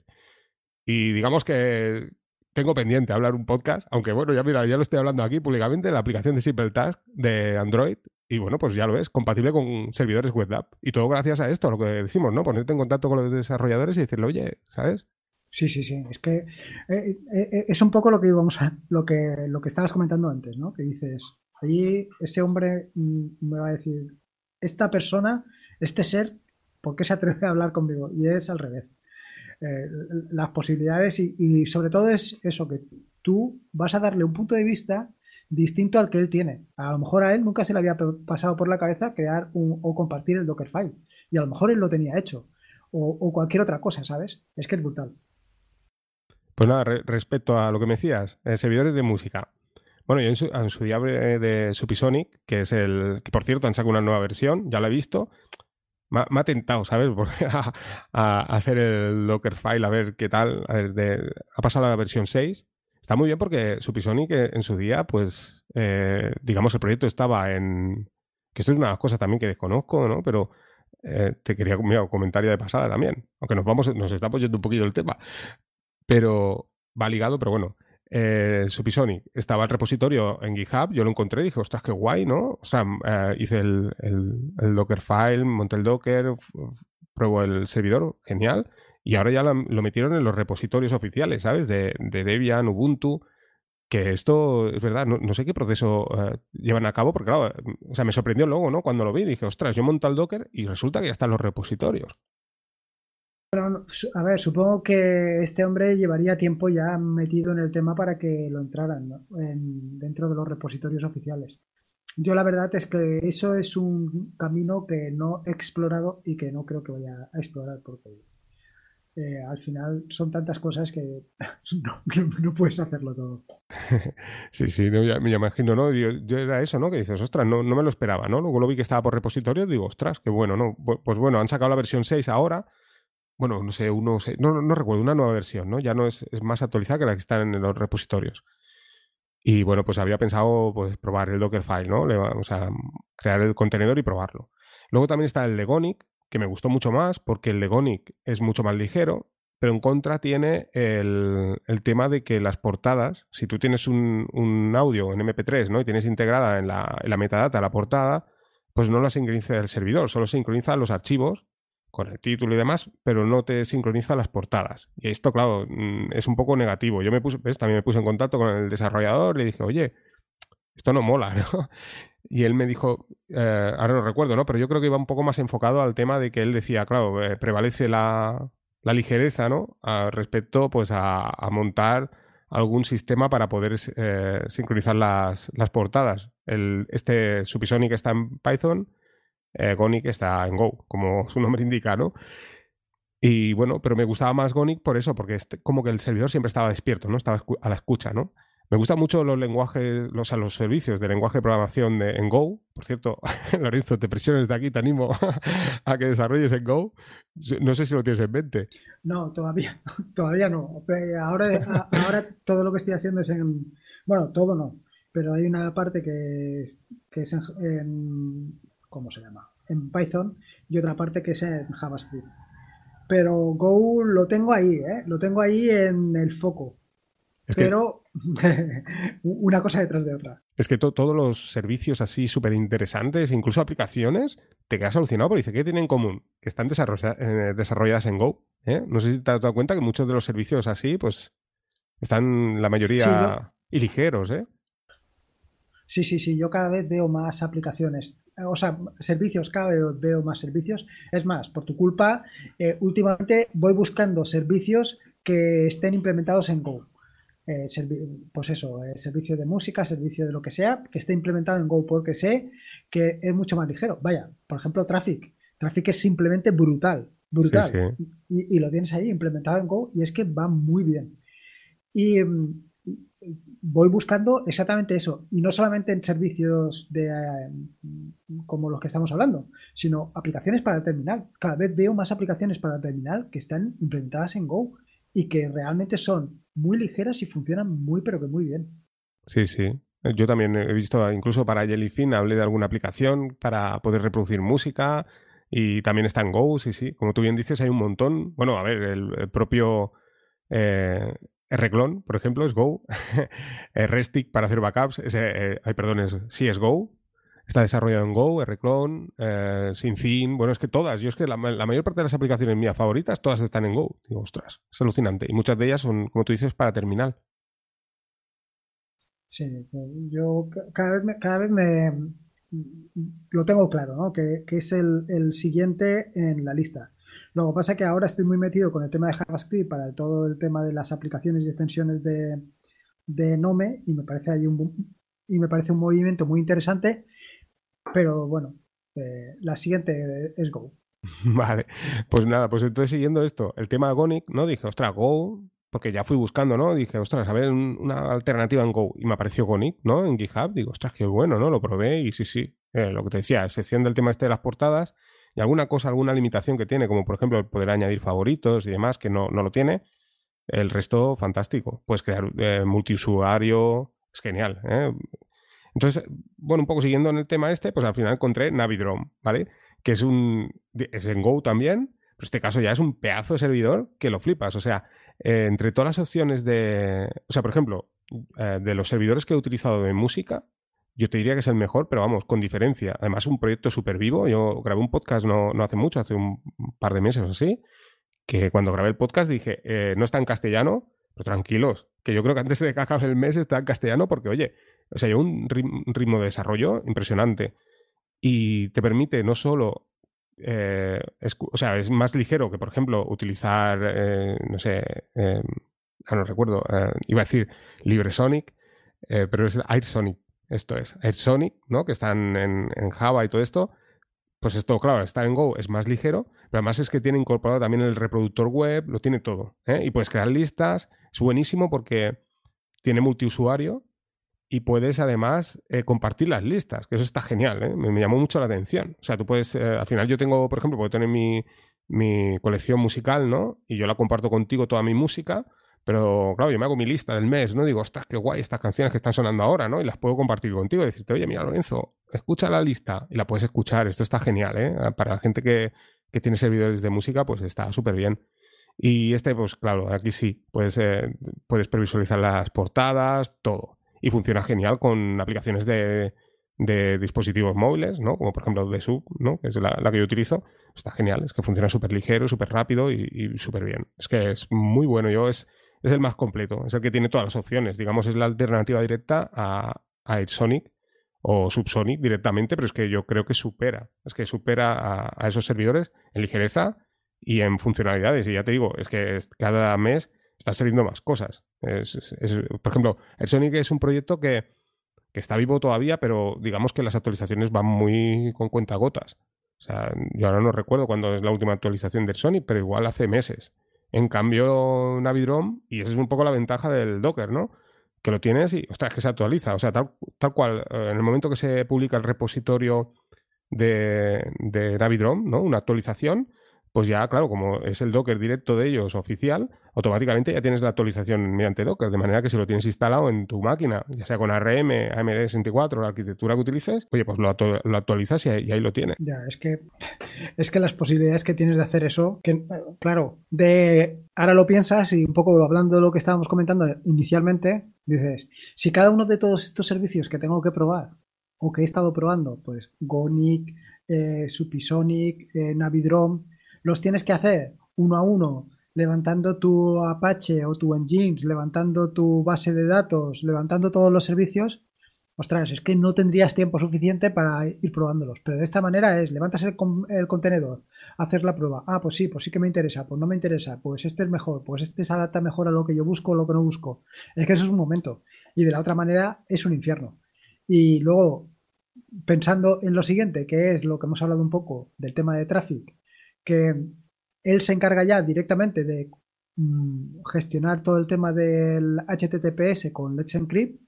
Y digamos que tengo pendiente hablar un podcast, aunque bueno, ya mira, ya lo estoy hablando aquí públicamente, la aplicación de Simple Task de Android y bueno, pues ya lo ves, compatible con servidores web. Y todo gracias a esto, lo que decimos, ¿no? Ponerte en contacto con los desarrolladores y decirle, oye, ¿sabes? Sí, sí, sí. Es que eh, eh, eh, es un poco lo que íbamos a, lo que, lo que estabas comentando antes, ¿no? Que dices, allí ese hombre mm, me va a decir, esta persona, este ser, ¿por qué se atreve a hablar conmigo? Y es al revés. las posibilidades y, y sobre todo es eso, que tú vas a darle un punto de vista distinto al que él tiene. A lo mejor a él nunca se le había pasado por la cabeza crear un, o compartir el Dockerfile. Y a lo mejor él lo tenía hecho. O, cualquier otra cosa, ¿sabes? Es que es brutal. Pues nada, respecto a lo que me decías, eh, servidores de música. Bueno, yo en su, día de Supisonic, que es el. que por cierto han sacado una nueva versión, ya la he visto. Me ha, tentado, ¿sabes? <laughs> a, hacer el Dockerfile, a ver qué tal. A ver, ha pasado a la versión 6 Está muy bien porque Supisonic en su día, pues, eh, digamos, el proyecto estaba en... Que esto es una de las cosas también que desconozco, ¿no? Pero eh, te quería, mira, comentario de pasada también. Aunque nos vamos, nos estamos yendo un poquito el tema. Pero va ligado, pero bueno. Eh, Supisonic estaba el repositorio en GitHub, yo lo encontré y dije, ostras, qué guay, ¿no? O sea, eh, hice el, el, el monté el Docker, pruebo el servidor, genial. Y ahora ya lo, metieron en los repositorios oficiales, ¿sabes? De, Debian, Ubuntu. Que esto, es verdad, no, sé qué proceso eh, llevan a cabo, porque claro, o sea, me sorprendió luego, ¿no? Cuando lo vi, dije, ostras, yo monto el Docker y resulta que ya están los repositorios. a ver, supongo que este hombre llevaría tiempo ya metido en el tema para que lo entraran dentro de los repositorios oficiales. Yo la verdad es que eso es un camino que no he explorado y que no creo que vaya a explorar porque al final son tantas cosas que <laughs> no, puedes hacerlo todo. <laughs> Sí, sí, me imagino, ¿no? Yo, era eso, ¿no? Que dices, ostras, no, no me lo esperaba, ¿no? Luego lo vi que estaba por repositorio, digo, ostras, qué bueno, ¿no? Pues bueno, han sacado la versión 6 ahora. Bueno, no sé, uno, no, no, recuerdo, una nueva versión, ¿no? Ya no es, es, más actualizada que la que está en los repositorios. Y bueno, pues había pensado pues, probar el Dockerfile, ¿no? o sea, crear el contenedor y probarlo. Luego también está el Legonic, que me gustó mucho más porque el Legonic es mucho más ligero, pero en contra tiene el, tema de que las portadas, si tú tienes un, audio en MP3 ¿no? y tienes integrada en la, en la metadata la portada, pues no la sincroniza el servidor, solo sincroniza los archivos con el título y demás, pero no te sincroniza las portadas. Y esto, claro, mm, es un poco negativo. Yo me puse, también me puse en contacto con el desarrollador, le dije, oye, esto no mola, <laughs> ¿no? Y él me dijo, eh, ahora no recuerdo, ¿no? Pero yo creo que iba un poco más enfocado al tema de que él decía, claro, eh, prevalece la, la, ligereza, ¿no? respecto, pues, a, montar algún sistema para poder eh, sincronizar las, las portadas. El, este Supisonic está en Python, Gonic está en Go, como <laughs> su nombre indica, ¿no? Y bueno, pero me gustaba más Gonic por eso, porque es como que el servidor siempre estaba despierto, ¿no? Estaba a la escucha, ¿no? Me gustan mucho los lenguajes, los, los servicios de lenguaje de programación de, en Go. Por cierto, <laughs> Lorenzo, te presiones de aquí, te animo <laughs> a que desarrolles en Go. No sé si lo tienes en mente. No, todavía, <laughs> todavía no. Ahora, ahora todo lo que estoy haciendo es en, bueno, todo no, pero hay una parte que, que es en, ¿cómo se llama? En Python y otra parte que es en JavaScript. Pero Go lo tengo ahí, ¿eh? Lo tengo ahí en el foco pero <laughs> una cosa detrás de otra. Es que todos los servicios así súper interesantes, incluso aplicaciones, te quedas alucinado porque dice, ¿qué tienen en común? Que están eh, desarrolladas en Go. ¿eh? No sé si te has dado cuenta que muchos de los servicios así, pues, están la mayoría y ligeros, ¿eh? Sí, sí, sí, yo cada vez veo más aplicaciones, o sea, servicios, cada vez veo más servicios. Es más, por tu culpa, eh, últimamente voy buscando servicios que estén implementados en Go. Eh, pues eso, eh, servicio de música, servicio de lo que sea, que esté implementado en Go porque sé que es mucho más ligero. Vaya, por ejemplo, Traffic. Traffic es simplemente brutal, brutal. Y, lo tienes ahí implementado en Go y es que va muy bien. Y mm, voy buscando exactamente eso. Y no solamente en servicios de, mm, como los que estamos hablando, sino aplicaciones para terminal. Cada vez veo más aplicaciones para terminal que están implementadas en Go y que realmente son muy ligeras y funcionan muy, pero que muy bien. Sí, sí. Yo también he visto, incluso para Jellyfin, hablé de alguna aplicación para poder reproducir música y también está en Go, sí, sí. Como tú bien dices, hay un montón. Bueno, a ver, el, propio eh, Rclone, por ejemplo, es Go. <laughs> Restic para hacer backups, ese, eh, perdón, es, sí es Go. Está desarrollado en Go, Rclone, eh, SynthIn, bueno, es que todas, yo es que la, mayor parte de las aplicaciones mías favoritas, todas están en Go. Digo, ostras, es alucinante. Y muchas de ellas son, como tú dices, para terminal. Sí, yo cada vez, cada vez me lo tengo claro, ¿no? Que, es el, siguiente en la lista. Luego pasa que ahora estoy muy metido con el tema de JavaScript para todo el tema de las aplicaciones y extensiones de, de Nome y me parece ahí un y me parece un movimiento muy interesante pero bueno, eh, la siguiente es Go. <laughs> Vale, pues nada, pues entonces siguiendo esto, el tema de Gonic, ¿no? Dije, ostras, Go, porque ya fui buscando, ¿no? Dije, ostras, a ver una alternativa en Go. Y me apareció Gonic, ¿no? En GitHub. Digo, ostras, qué bueno, ¿no? Lo probé y sí, sí. Eh, lo que te decía, excepción del tema este de las portadas y alguna cosa, alguna limitación que tiene, como por ejemplo el poder añadir favoritos y demás, que no, no lo tiene. El resto, fantástico. Puedes crear eh, multiusuario, es genial. ¿eh? Entonces, bueno, un poco siguiendo en el tema este, pues al final encontré Navidrome, ¿vale? Que es un. es en Go también, pero este caso ya es un pedazo de servidor que lo flipas. O sea, eh, entre todas las opciones de. O sea, por ejemplo, eh, de los servidores que he utilizado de música, yo te diría que es el mejor, pero vamos, con diferencia. Además, un proyecto súper vivo. Yo grabé un podcast no, no, hace mucho, hace un par de meses o así, que cuando grabé el podcast dije, eh, no está en castellano, pero tranquilos, que yo creo que antes de que acabe el mes está en castellano porque, oye, o sea, lleva un ritmo de desarrollo impresionante y te permite no solo eh, o sea, es más ligero que, por ejemplo, utilizar, eh, no sé, eh, no recuerdo, eh, iba a decir LibreSonic, pero es AirSonic, esto es, AirSonic, ¿no? Que están en, en, Java y todo esto. Pues esto, claro, estar en Go es más ligero, pero además es que tiene incorporado también el reproductor web, lo tiene todo. Y puedes crear listas, es buenísimo porque tiene multiusuario y puedes además eh, compartir las listas, que eso está genial, ¿eh? me, llamó mucho la atención. O sea, tú puedes, eh, al final yo tengo, por ejemplo, puedo tener mi, mi, colección musical, ¿no? Y yo la comparto contigo toda mi música, pero claro, yo me hago mi lista del mes, ¿no? Digo, ostras, qué guay estas canciones que están sonando ahora, ¿no? Y las puedo compartir contigo y decirte, oye, mira, Lorenzo, escucha la lista y la puedes escuchar, esto está genial, ¿eh? Para la gente que, que tiene servidores de música, pues está súper bien. Y este, pues claro, aquí sí, puedes, puedes previsualizar las portadas, todo y funciona genial con aplicaciones de, de dispositivos móviles, ¿no? Como por ejemplo de Sub, ¿no? Que es la, que yo utilizo. Está genial, es que funciona súper ligero, súper rápido y, súper bien. Es que es muy bueno. Yo es, es el más completo, es el que tiene todas las opciones. Digamos, es la alternativa directa a, a o Subsonic directamente, pero es que yo creo que supera, es que supera a, esos servidores en ligereza y en funcionalidades. Y ya te digo, es que cada mes está saliendo más cosas. por ejemplo, AirSonic es un proyecto que que está vivo todavía, pero digamos que las actualizaciones van muy con cuentagotas. O sea, yo ahora no recuerdo cuándo es la última actualización del Sony, pero igual hace meses. En cambio, Navidrom, y esa es un poco la ventaja del Docker, ¿no? Que lo tienes y, ostras, que se actualiza. O sea, tal, tal cual, eh, en el momento que se publica el repositorio de, de Navidrom, ¿no? Una actualización, pues ya, claro, como es el Docker directo de ellos oficial, automáticamente ya tienes la actualización mediante Docker, de manera que si lo tienes instalado en tu máquina, ya sea con ARM, AMD64, la arquitectura que utilices, oye, pues lo, actualizas y ahí, lo tienes. Ya, es que, es que las posibilidades que tienes de hacer eso, que claro, de ahora lo piensas y un poco hablando de lo que estábamos comentando inicialmente, dices, si cada uno de todos estos servicios que tengo que probar o que he estado probando, pues Gonic, eh, Supisonic, eh, los tienes que hacer uno a uno, levantando tu Apache o tu Nginx, levantando tu base de datos, levantando todos los servicios, ostras, es que no tendrías tiempo suficiente para ir probándolos. Pero de esta manera es, levantas el, contenedor, hacer la prueba. Ah, pues sí, pues sí que me interesa, pues no me interesa, pues este es mejor, pues este se adapta mejor a lo que yo busco o lo que no busco. Es que eso es un momento. Y de la otra manera es un infierno. Y luego, pensando en lo siguiente, que es lo que hemos hablado un poco del tema de tráfico, que él se encarga ya directamente de mm, gestionar todo el tema del HTTPS con Let's Encrypt,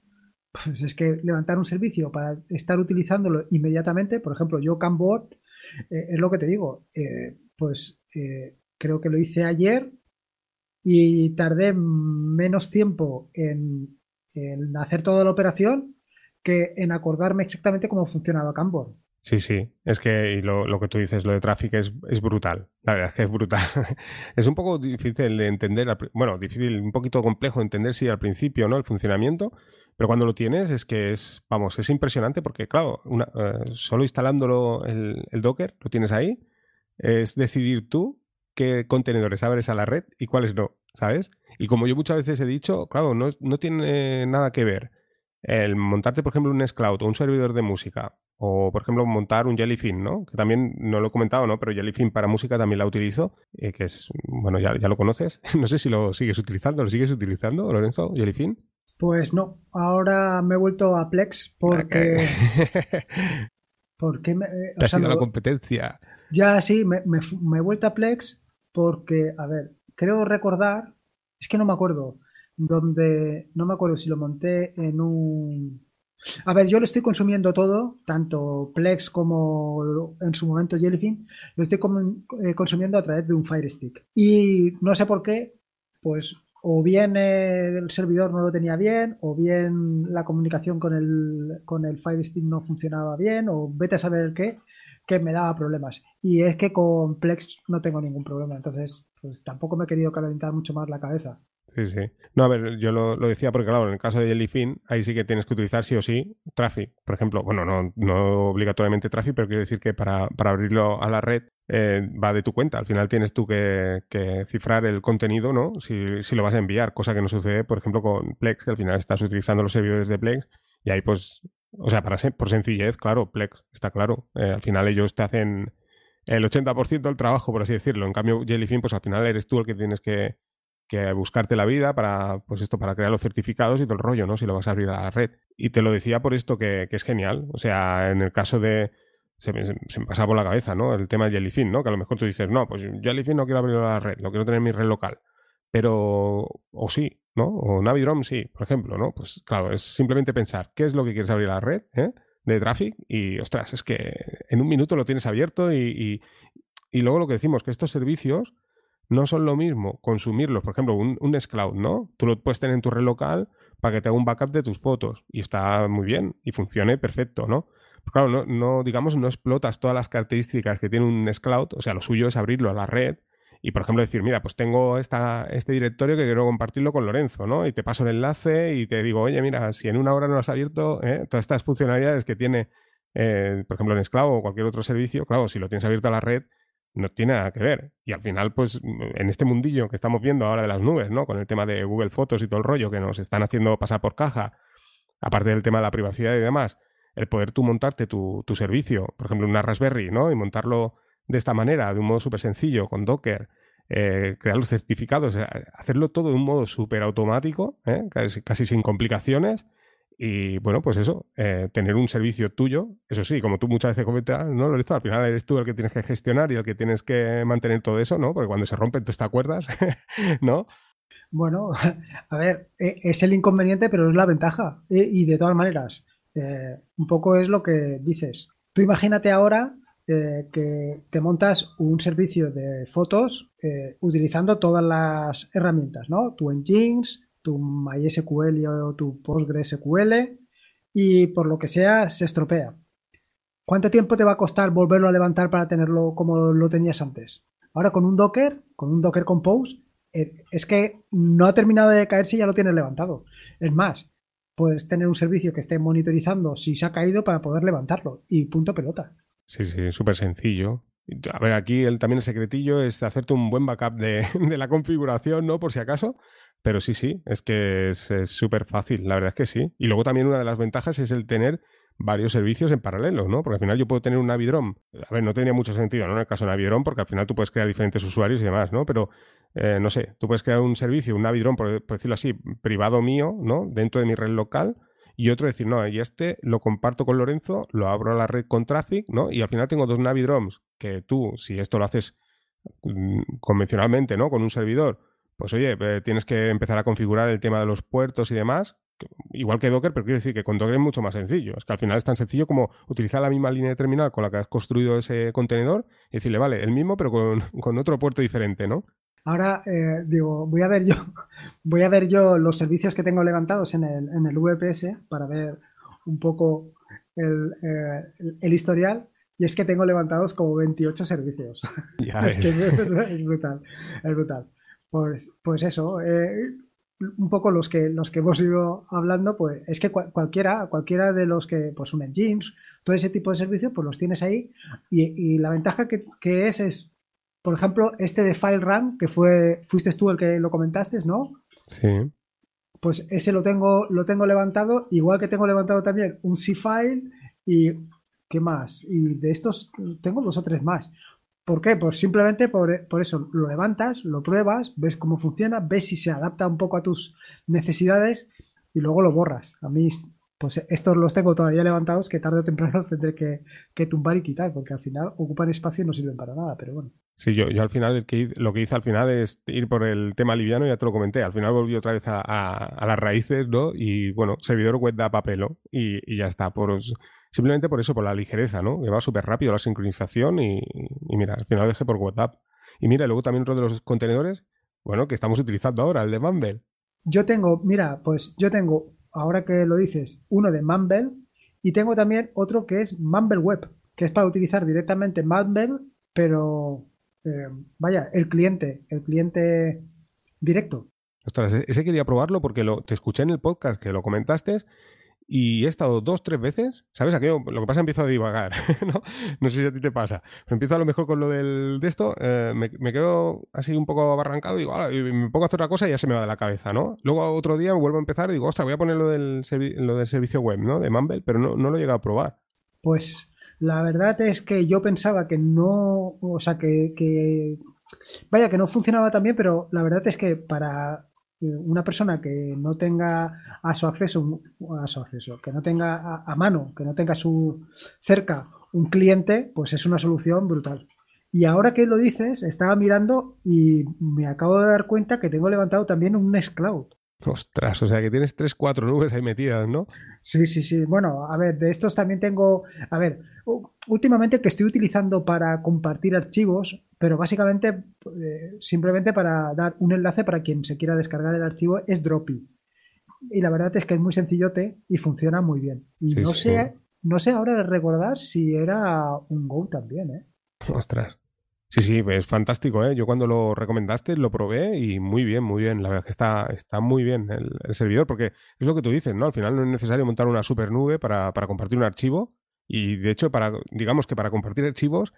pues es que levantar un servicio para estar utilizándolo inmediatamente, por ejemplo, yo Camboard, eh, es lo que te digo, eh, pues eh, creo que lo hice ayer y tardé menos tiempo en, hacer toda la operación que en acordarme exactamente cómo funcionaba Camboard. Sí, sí, es que lo, lo, que tú dices, lo de tráfico es, es, brutal, la verdad es que es brutal. <laughs> es un poco difícil de entender, bueno, difícil, un poquito complejo de entender si al principio, ¿no? El funcionamiento, pero cuando lo tienes es que es, vamos, es impresionante porque, claro, eh, solo instalándolo el, el, Docker, lo tienes ahí, es decidir tú qué contenedores abres a la red y cuáles no, ¿sabes? Y como yo muchas veces he dicho, claro, no, no tiene nada que ver el montarte, por ejemplo, un Nextcloud o un servidor de música o, por ejemplo, montar un Jellyfin, ¿no? Que también no lo he comentado, ¿no? Pero Jellyfin para música también la utilizo, eh, que es, bueno, ya, ya lo conoces. <laughs> no sé si lo sigues utilizando. ¿Lo sigues utilizando, Lorenzo, Jellyfin? Pues no. Ahora me he vuelto a Plex porque... <laughs> porque me, eh, Te ha sido la competencia. Ya, sí, me, me, me he vuelto a Plex porque, a ver, creo recordar, es que no me acuerdo, donde, no me acuerdo si lo monté en un a ver, yo lo estoy consumiendo todo, tanto Plex como en su momento Jellyfin, lo estoy eh, consumiendo a través de un Fire Stick. Y no sé por qué, pues o bien el servidor no lo tenía bien, o bien la comunicación con el, con el Fire Stick no funcionaba bien, o vete a saber qué, que me daba problemas. Y es que con Plex no tengo ningún problema, entonces pues tampoco me he querido calentar mucho más la cabeza. Sí, sí. No, a ver, yo lo, decía porque, claro, en el caso de Jellyfin, ahí sí que tienes que utilizar sí o sí Traffic. Por ejemplo, bueno, no, no obligatoriamente Traffic, pero quiero decir que para, abrirlo a la red eh, va de tu cuenta. Al final tienes tú que, cifrar el contenido, ¿no? Si, si, lo vas a enviar, cosa que no sucede, por ejemplo, con Plex, que al final estás utilizando los servidores de Plex y ahí, pues, o sea, para por sencillez, claro, Plex, está claro. Eh, al final ellos te hacen el 80% del trabajo, por así decirlo. En cambio, Jellyfin, pues al final eres tú el que tienes que que buscarte la vida para, pues esto, para crear los certificados y todo el rollo, ¿no? Si lo vas a abrir a la red. Y te lo decía por esto que, es genial. O sea, en el caso de. Se me, se pasaba por la cabeza, ¿no? El tema de Jellyfin, ¿no? Que a lo mejor tú dices, no, pues Jellyfin no quiero abrirlo a la red, lo quiero tener en mi red local. Pero, o sí, ¿no? O Navidrom sí, por ejemplo, ¿no? Pues claro, es simplemente pensar qué es lo que quieres abrir a la red, ¿eh? De Traffic y, ostras, es que en un minuto lo tienes abierto y, y, y luego lo que decimos, que estos servicios no son lo mismo consumirlos, por ejemplo, un, un Cloud, ¿no? Tú lo puedes tener en tu red local para que te haga un backup de tus fotos y está muy bien y funcione perfecto, ¿no? Pues claro, no, no, digamos, no explotas todas las características que tiene un Cloud, o sea, lo suyo es abrirlo a la red y, por ejemplo, decir, mira, pues tengo esta, este directorio que quiero compartirlo con Lorenzo, ¿no? Y te paso el enlace y te digo, oye, mira, si en una hora no has abierto, ¿eh? todas estas funcionalidades que tiene, eh, por ejemplo, en Sclavo o cualquier otro servicio, claro, si lo tienes abierto a la red, no tiene nada que ver. Y al final, pues, en este mundillo que estamos viendo ahora de las nubes, ¿no? Con el tema de Google Fotos y todo el rollo que nos están haciendo pasar por caja, aparte del tema de la privacidad y demás, el poder tú montarte tu, tu servicio, por ejemplo, una Raspberry, ¿no? Y montarlo de esta manera, de un modo súper sencillo, con Docker, eh, crear los certificados, hacerlo todo de un modo súper automático, ¿eh? casi, sin complicaciones. Y bueno, pues eso, eh, tener un servicio tuyo, eso sí, como tú muchas veces comentas, ¿no, Lorenzo? Al final eres tú el que tienes que gestionar y el que tienes que mantener todo eso, ¿no? Porque cuando se rompen te acuerdas, <laughs> ¿no? Bueno, <laughs> a ver, e, es el inconveniente, pero es la ventaja. Y de todas maneras, un poco es lo que dices. Tú imagínate ahora eh, que te montas un servicio de fotos eh, utilizando todas las herramientas, ¿no? Tu Nginx, tu MySQL o tu PostgreSQL y por lo que sea se estropea. ¿Cuánto tiempo te va a costar volverlo a levantar para tenerlo como lo tenías antes? Ahora con un Docker, con un Docker Compose, eh, es que no ha terminado de caerse y ya lo tienes levantado. Es más, puedes tener un servicio que esté monitorizando si se ha caído para poder levantarlo y punto pelota. Sí, sí, súper sencillo. A ver, aquí el, también el secretillo es hacerte un buen backup de, <laughs> la configuración, ¿no? Por si acaso. Pero sí, sí, es que es súper fácil, la verdad es que sí. Y luego también una de las ventajas es el tener varios servicios en paralelo, ¿no? Porque al final yo puedo tener un Navidrom. A ver, no tenía mucho sentido, ¿no? En el caso de Navidrom, porque al final tú puedes crear diferentes usuarios y demás, ¿no? Pero, eh, no sé, tú puedes crear un servicio, un Navidrom, por, por decirlo así, privado mío, ¿no? Dentro de mi red local y otro decir, no, y este lo comparto con Lorenzo, lo abro a la red con Traffic, ¿no? Y al final tengo dos Navidroms que tú, si esto lo haces mm, convencionalmente, ¿no? Con un servidor, pues oye, eh, tienes que empezar a configurar el tema de los puertos y demás, igual que Docker, pero quiero decir que con Docker es mucho más sencillo. Es que al final es tan sencillo como utilizar la misma línea de terminal con la que has construido ese contenedor y decirle, vale, el mismo, pero con, <laughs> con otro puerto diferente, ¿no? Ahora eh, digo, voy a ver yo, <laughs> voy a ver yo los servicios que tengo levantados en el, en el VPS para ver un poco el, eh, el, historial. Y es que tengo levantados como 28 servicios. <laughs> es, que es, brutal, es brutal. Pues, pues eso, eh, un poco los que los que hemos ido hablando, pues es que cualquiera, cualquiera de los que, pues un Jeans, todo ese tipo de servicios, pues los tienes ahí. Y, y la ventaja que, que es es por ejemplo, este de FileRun, que fue, fuiste tú el que lo comentaste, ¿no? Sí. Pues ese lo tengo, lo tengo levantado, igual que tengo levantado también un C-File y ¿qué más? Y de estos tengo dos o tres más. ¿Por qué? Pues simplemente por, por, eso lo levantas, lo pruebas, ves cómo funciona, ves si se adapta un poco a tus necesidades y luego lo borras. A mí pues estos los tengo todavía levantados que tarde o temprano <laughs> los tendré que, tumbar y quitar, porque al final ocupan espacio y no sirven para nada, pero bueno. Sí, yo, yo al final lo que hice al final es ir por el tema liviano, ya te lo comenté, al final volví otra vez a, las raíces, ¿no? Y bueno, servidor web da papel, y, y, ya está, por, simplemente por eso, por la ligereza, ¿no? Que va súper rápido la sincronización y, mira, al final lo dejé por WhatsApp. Y mira, luego también otro de los contenedores, bueno, que estamos utilizando ahora, el de Mumble. Yo tengo, mira, pues yo tengo ahora que lo dices, uno de Mumble y tengo también otro que es Mumble Web, que es para utilizar directamente Mumble, pero eh, vaya, el cliente, el cliente directo. Ostras, e-, ese quería probarlo porque lo, te escuché en el podcast que lo comentaste y he estado dos, tres veces, ¿sabes? Aquello, lo que pasa empiezo a divagar, <laughs> ¿no? No sé si a ti te pasa. empiezo a lo mejor con lo del, de esto, eh, me, quedo así un poco abarrancado y digo, y me pongo a hacer otra cosa y ya se me va de la cabeza, ¿no? Luego otro día me vuelvo a empezar y digo, ostras, voy a poner lo del, lo del servicio web, ¿no? De Mumble, pero no, no lo he llegado a probar. Pues la verdad es que yo pensaba que no, o sea, que, que vaya, que no funcionaba tan bien, pero la verdad es que para una persona que no tenga a su acceso, a su acceso, que no tenga a, mano, que no tenga su cerca un cliente, pues es una solución brutal. Y ahora que lo dices, estaba mirando y me acabo de dar cuenta que tengo levantado también un Nextcloud. Ostras, o sea que tienes tres, cuatro nubes ahí metidas, ¿no? Sí, sí, sí. Bueno, a ver, de estos también tengo, a ver, últimamente que estoy utilizando para compartir archivos, pero básicamente eh, simplemente para dar un enlace para quien se quiera descargar el archivo es Droppy. Y la verdad es que es muy sencillote y funciona muy bien. Y no sé, no sé ahora de recordar si era un Go también, ¿eh? Ostras. Sí, sí, es fantástico, ¿eh? Yo cuando lo recomendaste lo probé y muy bien, muy bien. La verdad es que está, está muy bien el, servidor, porque es lo que tú dices, ¿no? Al final no es necesario montar una super nube para, para compartir un archivo. Y de hecho, para, digamos que para compartir archivos,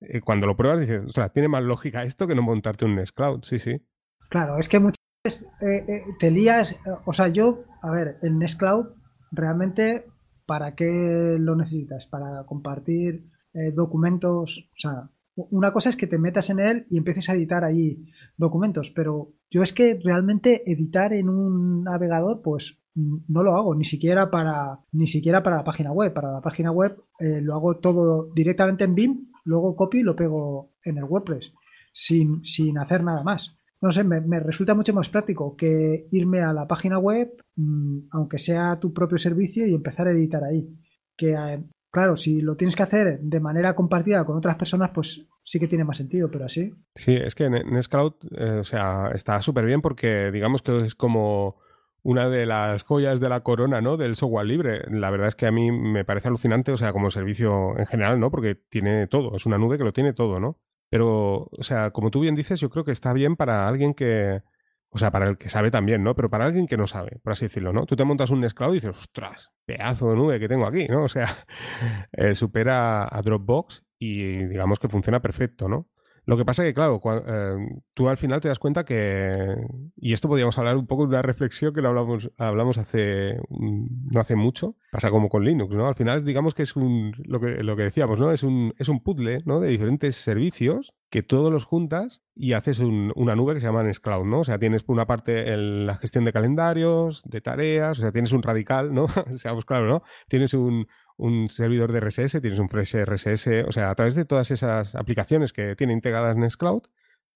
eh, cuando lo pruebas dices, ostras, tiene más lógica esto que no montarte un Nextcloud, sí, sí. Claro, es que muchas veces eh, eh, te lías, o sea, yo, a ver, el Nextcloud, realmente, ¿para qué lo necesitas? Para compartir documentos, o sea, una cosa es que te metas en él y empieces a editar ahí documentos, pero yo es que realmente editar en un navegador, pues no lo hago, ni siquiera para, ni siquiera para la página web. Para la página web eh, lo hago todo directamente en BIM, luego copio y lo pego en el WordPress, sin, sin hacer nada más. No sé, me, resulta mucho más práctico que irme a la página web, mm, aunque sea tu propio servicio, y empezar a editar ahí. Que eh, Claro, si lo tienes que hacer de manera compartida con otras personas, pues sí que tiene más sentido, pero así. Sí, es que Nextcloud, eh, o sea, está súper bien porque digamos que es como una de las joyas de la corona, ¿no? Del software libre. La verdad es que a mí me parece alucinante, o sea, como servicio en general, ¿no? Porque tiene todo, es una nube que lo tiene todo, ¿no? Pero, o sea, como tú bien dices, yo creo que está bien para alguien que, o sea, para el que sabe también, ¿no? Pero para alguien que no sabe, por así decirlo, ¿no? Tú te montas un Nextcloud y dices, ostras, pedazo de nube que tengo aquí, ¿no? O sea, <laughs> eh, supera a Dropbox y digamos que funciona perfecto, ¿no? Lo que pasa que, claro, eh, tú al final te das cuenta que, y esto podríamos hablar un poco de una reflexión que lo hablamos, hablamos hace, no hace mucho, pasa como con Linux, ¿no? Al final digamos que es un, lo que, lo que decíamos, ¿no? Es un, es un puzzle, ¿no? De diferentes servicios que todos los juntas y haces una nube que se llama Nextcloud, ¿no? O sea, tienes por una parte la gestión de calendarios, de tareas, o sea, tienes un radical, ¿no? <laughs> Seamos claros, ¿no? Tienes un, un servidor de RSS, tienes un Fresh RSS, o sea, a través de todas esas aplicaciones que tiene integradas Nextcloud,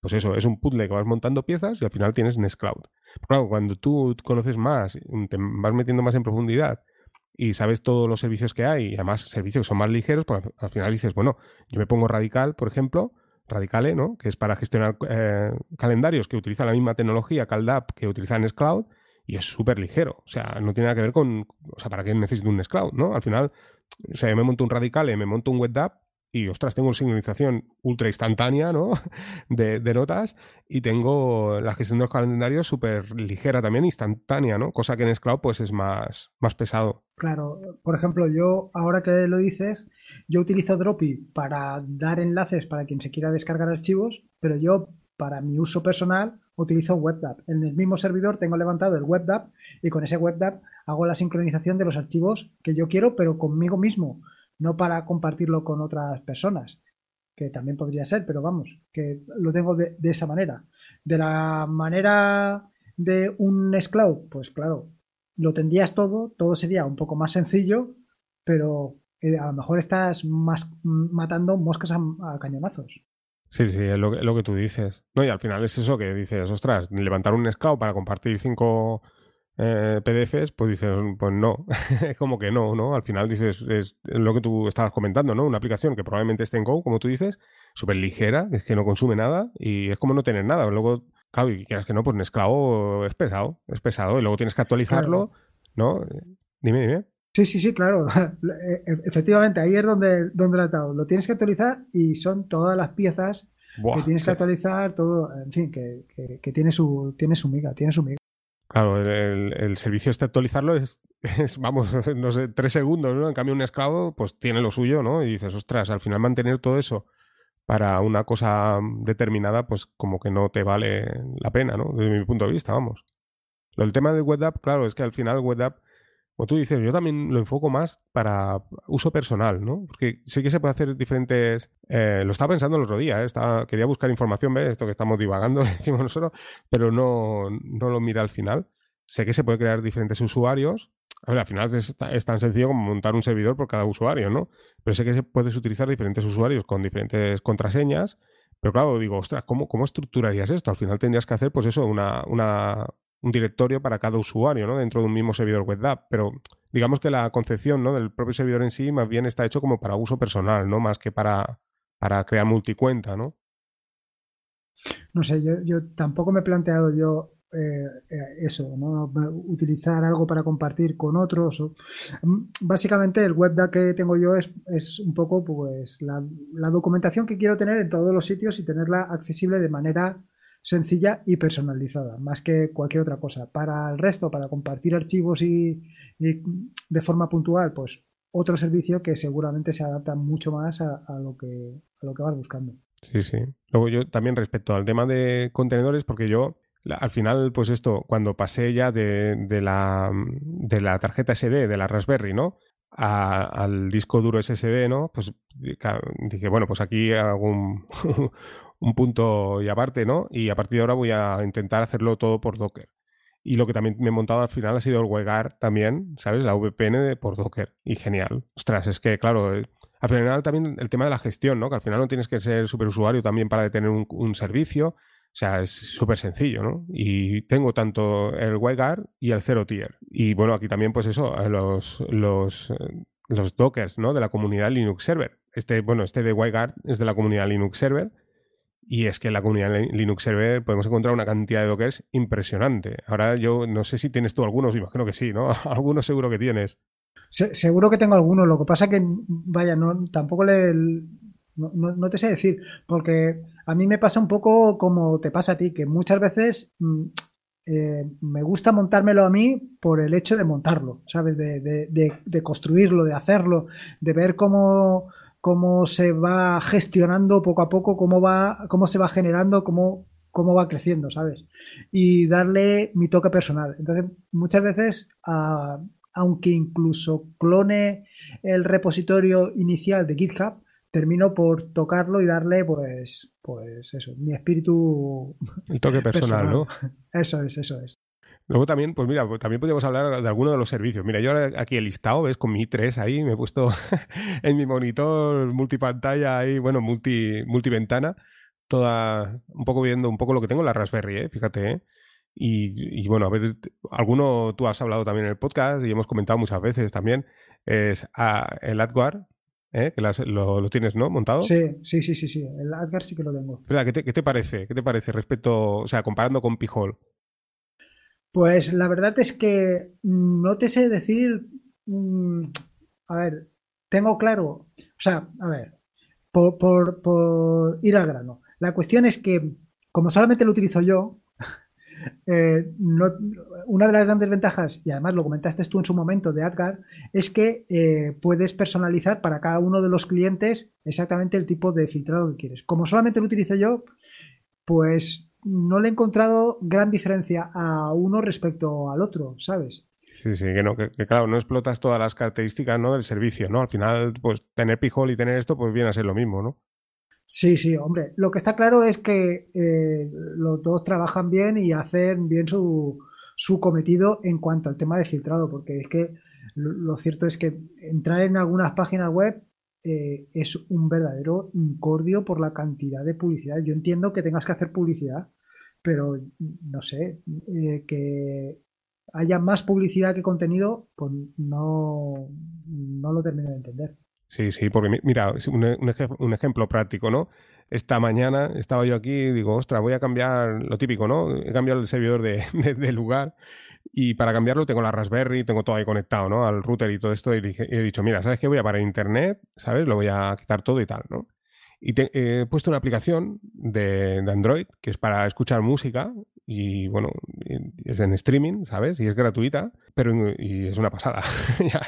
pues eso, es un puzzle que vas montando piezas y al final tienes Nextcloud. claro, cuando tú conoces más, te vas metiendo más en profundidad y sabes todos los servicios que hay, y además servicios que son más ligeros, pues al final dices, bueno, yo me pongo Radical, por ejemplo, Radicale, ¿no? Que es para gestionar eh, calendarios que utiliza la misma tecnología CalDAP que utiliza Nextcloud y es súper ligero. O sea, no tiene nada que ver con, o sea, ¿para qué necesito un Nextcloud, no? Al final o sea, me monto un Radicale, me monto un WebDAV y, ostras, tengo una sincronización ultra instantánea, ¿no? <laughs> De, notas y tengo la gestión de los calendarios súper ligera también, instantánea, ¿no? Cosa que en Scloud pues es más, más pesado. Claro, por ejemplo, yo, ahora que lo dices, yo utilizo Droppy para dar enlaces para quien se quiera descargar archivos, pero yo, para mi uso personal, utilizo WebDAV. En el mismo servidor tengo levantado el WebDAV y con ese WebDAV hago la sincronización de los archivos que yo quiero, pero conmigo mismo, no para compartirlo con otras personas, que también podría ser, pero vamos, que lo tengo de, esa manera. De la manera de un Nextcloud, pues claro, lo tendrías todo, todo sería un poco más sencillo, pero eh, a lo mejor estás más matando moscas a cañonazos. Sí, sí, es lo, que, lo que tú dices. No, y al final es eso que dices, ostras, levantar un Scout para compartir cinco eh, PDFs, pues dices, pues no, <laughs> es como que no, ¿no? Al final dices, es lo que tú estabas comentando, ¿no? Una aplicación que probablemente esté en Go, como tú dices, súper ligera, es que no consume nada y es como no tener nada. Luego, claro, y quieras que no, pues un esclavo es pesado, es pesado y luego tienes que actualizarlo, ¿no? Dime, dime. Sí, sí, sí, claro. <laughs> E, e, efectivamente, ahí es donde, donde lo he. Lo tienes que actualizar y son todas las piezas que tienes que actualizar, todo, en fin, que, que, tiene, su, tiene su miga, tiene su miga. Claro, el, servicio este actualizarlo es, <laughs> es, vamos, <laughs> no sé, tres segundos, ¿no? En cambio, un esclavo, pues tiene lo suyo, ¿no? Y dices, ostras, al final mantener todo eso para una cosa determinada, pues como que no te vale la pena, ¿no? Desde mi punto de vista, vamos. Lo del tema de WebApp, claro, es que al final WebApp como tú dices, yo también lo enfoco más para uso personal, ¿no? Porque sí que se puede hacer diferentes... Eh, lo estaba pensando el otro día, ¿eh? quería buscar información, ¿ves? Esto que estamos divagando, <laughs> decimos nosotros, pero no, no lo mira al final. Sé que se puede crear diferentes usuarios. A ver, al final es, tan sencillo como montar un servidor por cada usuario, ¿no? Pero sé que se puedes utilizar diferentes usuarios con diferentes contraseñas. Pero claro, digo, ostras, ¿cómo, ¿cómo estructurarías esto? Al final tendrías que hacer, pues eso, una, una, un directorio para cada usuario, ¿no? Dentro de un mismo servidor web app. Pero digamos que la concepción. Del propio servidor en sí más bien está hecho como para uso personal, ¿no? Más que para, para crear multicuenta, ¿no? No sé, yo, tampoco me he planteado yo eh, eh, eso, ¿no? utilizar algo para compartir con otros. Mm, básicamente el web que tengo yo es, es un poco pues la, documentación que quiero tener en todos los sitios y tenerla accesible de manera sencilla y personalizada, más que cualquier otra cosa. Para el resto, para compartir archivos y, de forma puntual, pues otro servicio que seguramente se adapta mucho más a, lo, que, a lo que vas buscando. Sí, sí. Luego yo también respecto al tema de contenedores, porque yo al final, pues esto, cuando pasé ya de, de, la, de la tarjeta SD, de la Raspberry, ¿no? al disco duro SSD, ¿no? Pues dije, bueno, pues aquí hago un, <laughs> un punto y aparte, ¿no? Y a partir de ahora voy a intentar hacerlo todo por Docker. Y lo que también me he montado al final ha sido el WebGuard también, ¿sabes? La VPN por Docker. Y genial. Ostras, es que, claro, eh, al final también el tema de la gestión, ¿no? Que al final no tienes que ser superusuario también para tener un, servicio. O sea, es súper sencillo, ¿no? Y tengo tanto el WebGuard y el Zero Tier. Y bueno, aquí también, pues eso, los, los, los Dockers, ¿no? De la comunidad Linux Server. Este, bueno, este de WebGuard es de la comunidad Linux Server y es que en la comunidad Linux Server podemos encontrar una cantidad de dockers impresionante. Ahora yo no sé si tienes tú algunos, imagino que sí, ¿no? <laughs> algunos seguro que tienes. seguro que tengo algunos, lo que pasa que, vaya, no, tampoco le... No, te sé decir, porque a mí me pasa un poco como te pasa a ti, que muchas veces mm, eh, me gusta montármelo a mí por el hecho de montarlo, ¿sabes? De, de construirlo, de hacerlo, de ver cómo cómo se va gestionando poco a poco, cómo va, cómo se va generando, cómo, cómo va creciendo, ¿sabes? Y darle mi toque personal. Entonces, muchas veces, aunque incluso clone el repositorio inicial de GitHub, termino por tocarlo y darle, pues, pues eso, mi espíritu. El toque personal, ¿no? <laughs> Eso es, eso es. Luego también, pues mira, pues también podríamos hablar de alguno de los servicios. Mira, yo ahora aquí he listado, ves, con mi i3 ahí, me he puesto <laughs> en mi monitor multipantalla ahí, bueno, multi, multiventana, toda, un poco viendo un poco lo que tengo en la Raspberry, ¿eh? fíjate, ¿eh? Y, bueno, a ver, alguno tú has hablado también en el podcast y hemos comentado muchas veces también, es el AdGuard, ¿eh? que lo, tienes, ¿no? Montado. Sí, sí, sí, sí, sí, el AdGuard sí que lo tengo. ¿qué te, ¿qué te parece? ¿Qué te parece respecto, o sea, comparando con Pijol? Pues la verdad es que no te sé decir. Mm, a ver, tengo claro. O sea, a ver, por, ir al grano. La cuestión es que, como solamente lo utilizo yo, <laughs> eh, una de las grandes ventajas, y además lo comentaste tú en su momento de AdGuard, es que eh, puedes personalizar para cada uno de los clientes exactamente el tipo de filtrado que quieres. Como solamente lo utilizo yo, pues no le he encontrado gran diferencia a uno respecto al otro, ¿sabes? Sí, sí, que, no, que, claro, no explotas todas las características ¿no? del servicio, ¿no? Al final, pues tener pijol y tener esto, pues viene a ser lo mismo, ¿no? Sí, sí, hombre. Lo que está claro es que eh, los dos trabajan bien y hacen bien su, su cometido en cuanto al tema de filtrado, porque es que lo cierto es que entrar en algunas páginas web eh, es un verdadero incordio por la cantidad de publicidad. Yo entiendo que tengas que hacer publicidad, pero no sé, eh, que haya más publicidad que contenido, pues no, no lo termino de entender. Sí, sí, porque mira, un, ejemplo práctico, ¿no? Esta mañana estaba yo aquí y digo, ostras, voy a cambiar lo típico, ¿no? He cambiado el servidor de <laughs> lugar y para cambiarlo tengo la Raspberry, tengo todo ahí conectado, ¿no? Al router y todo esto. Y, he dicho, mira, ¿sabes qué? Voy a parar internet, ¿sabes? Lo voy a quitar todo y tal, ¿no? Y he puesto una aplicación de, Android que es para escuchar música y, bueno, es en streaming, ¿sabes? Y es gratuita, pero y es una pasada. <laughs> ya,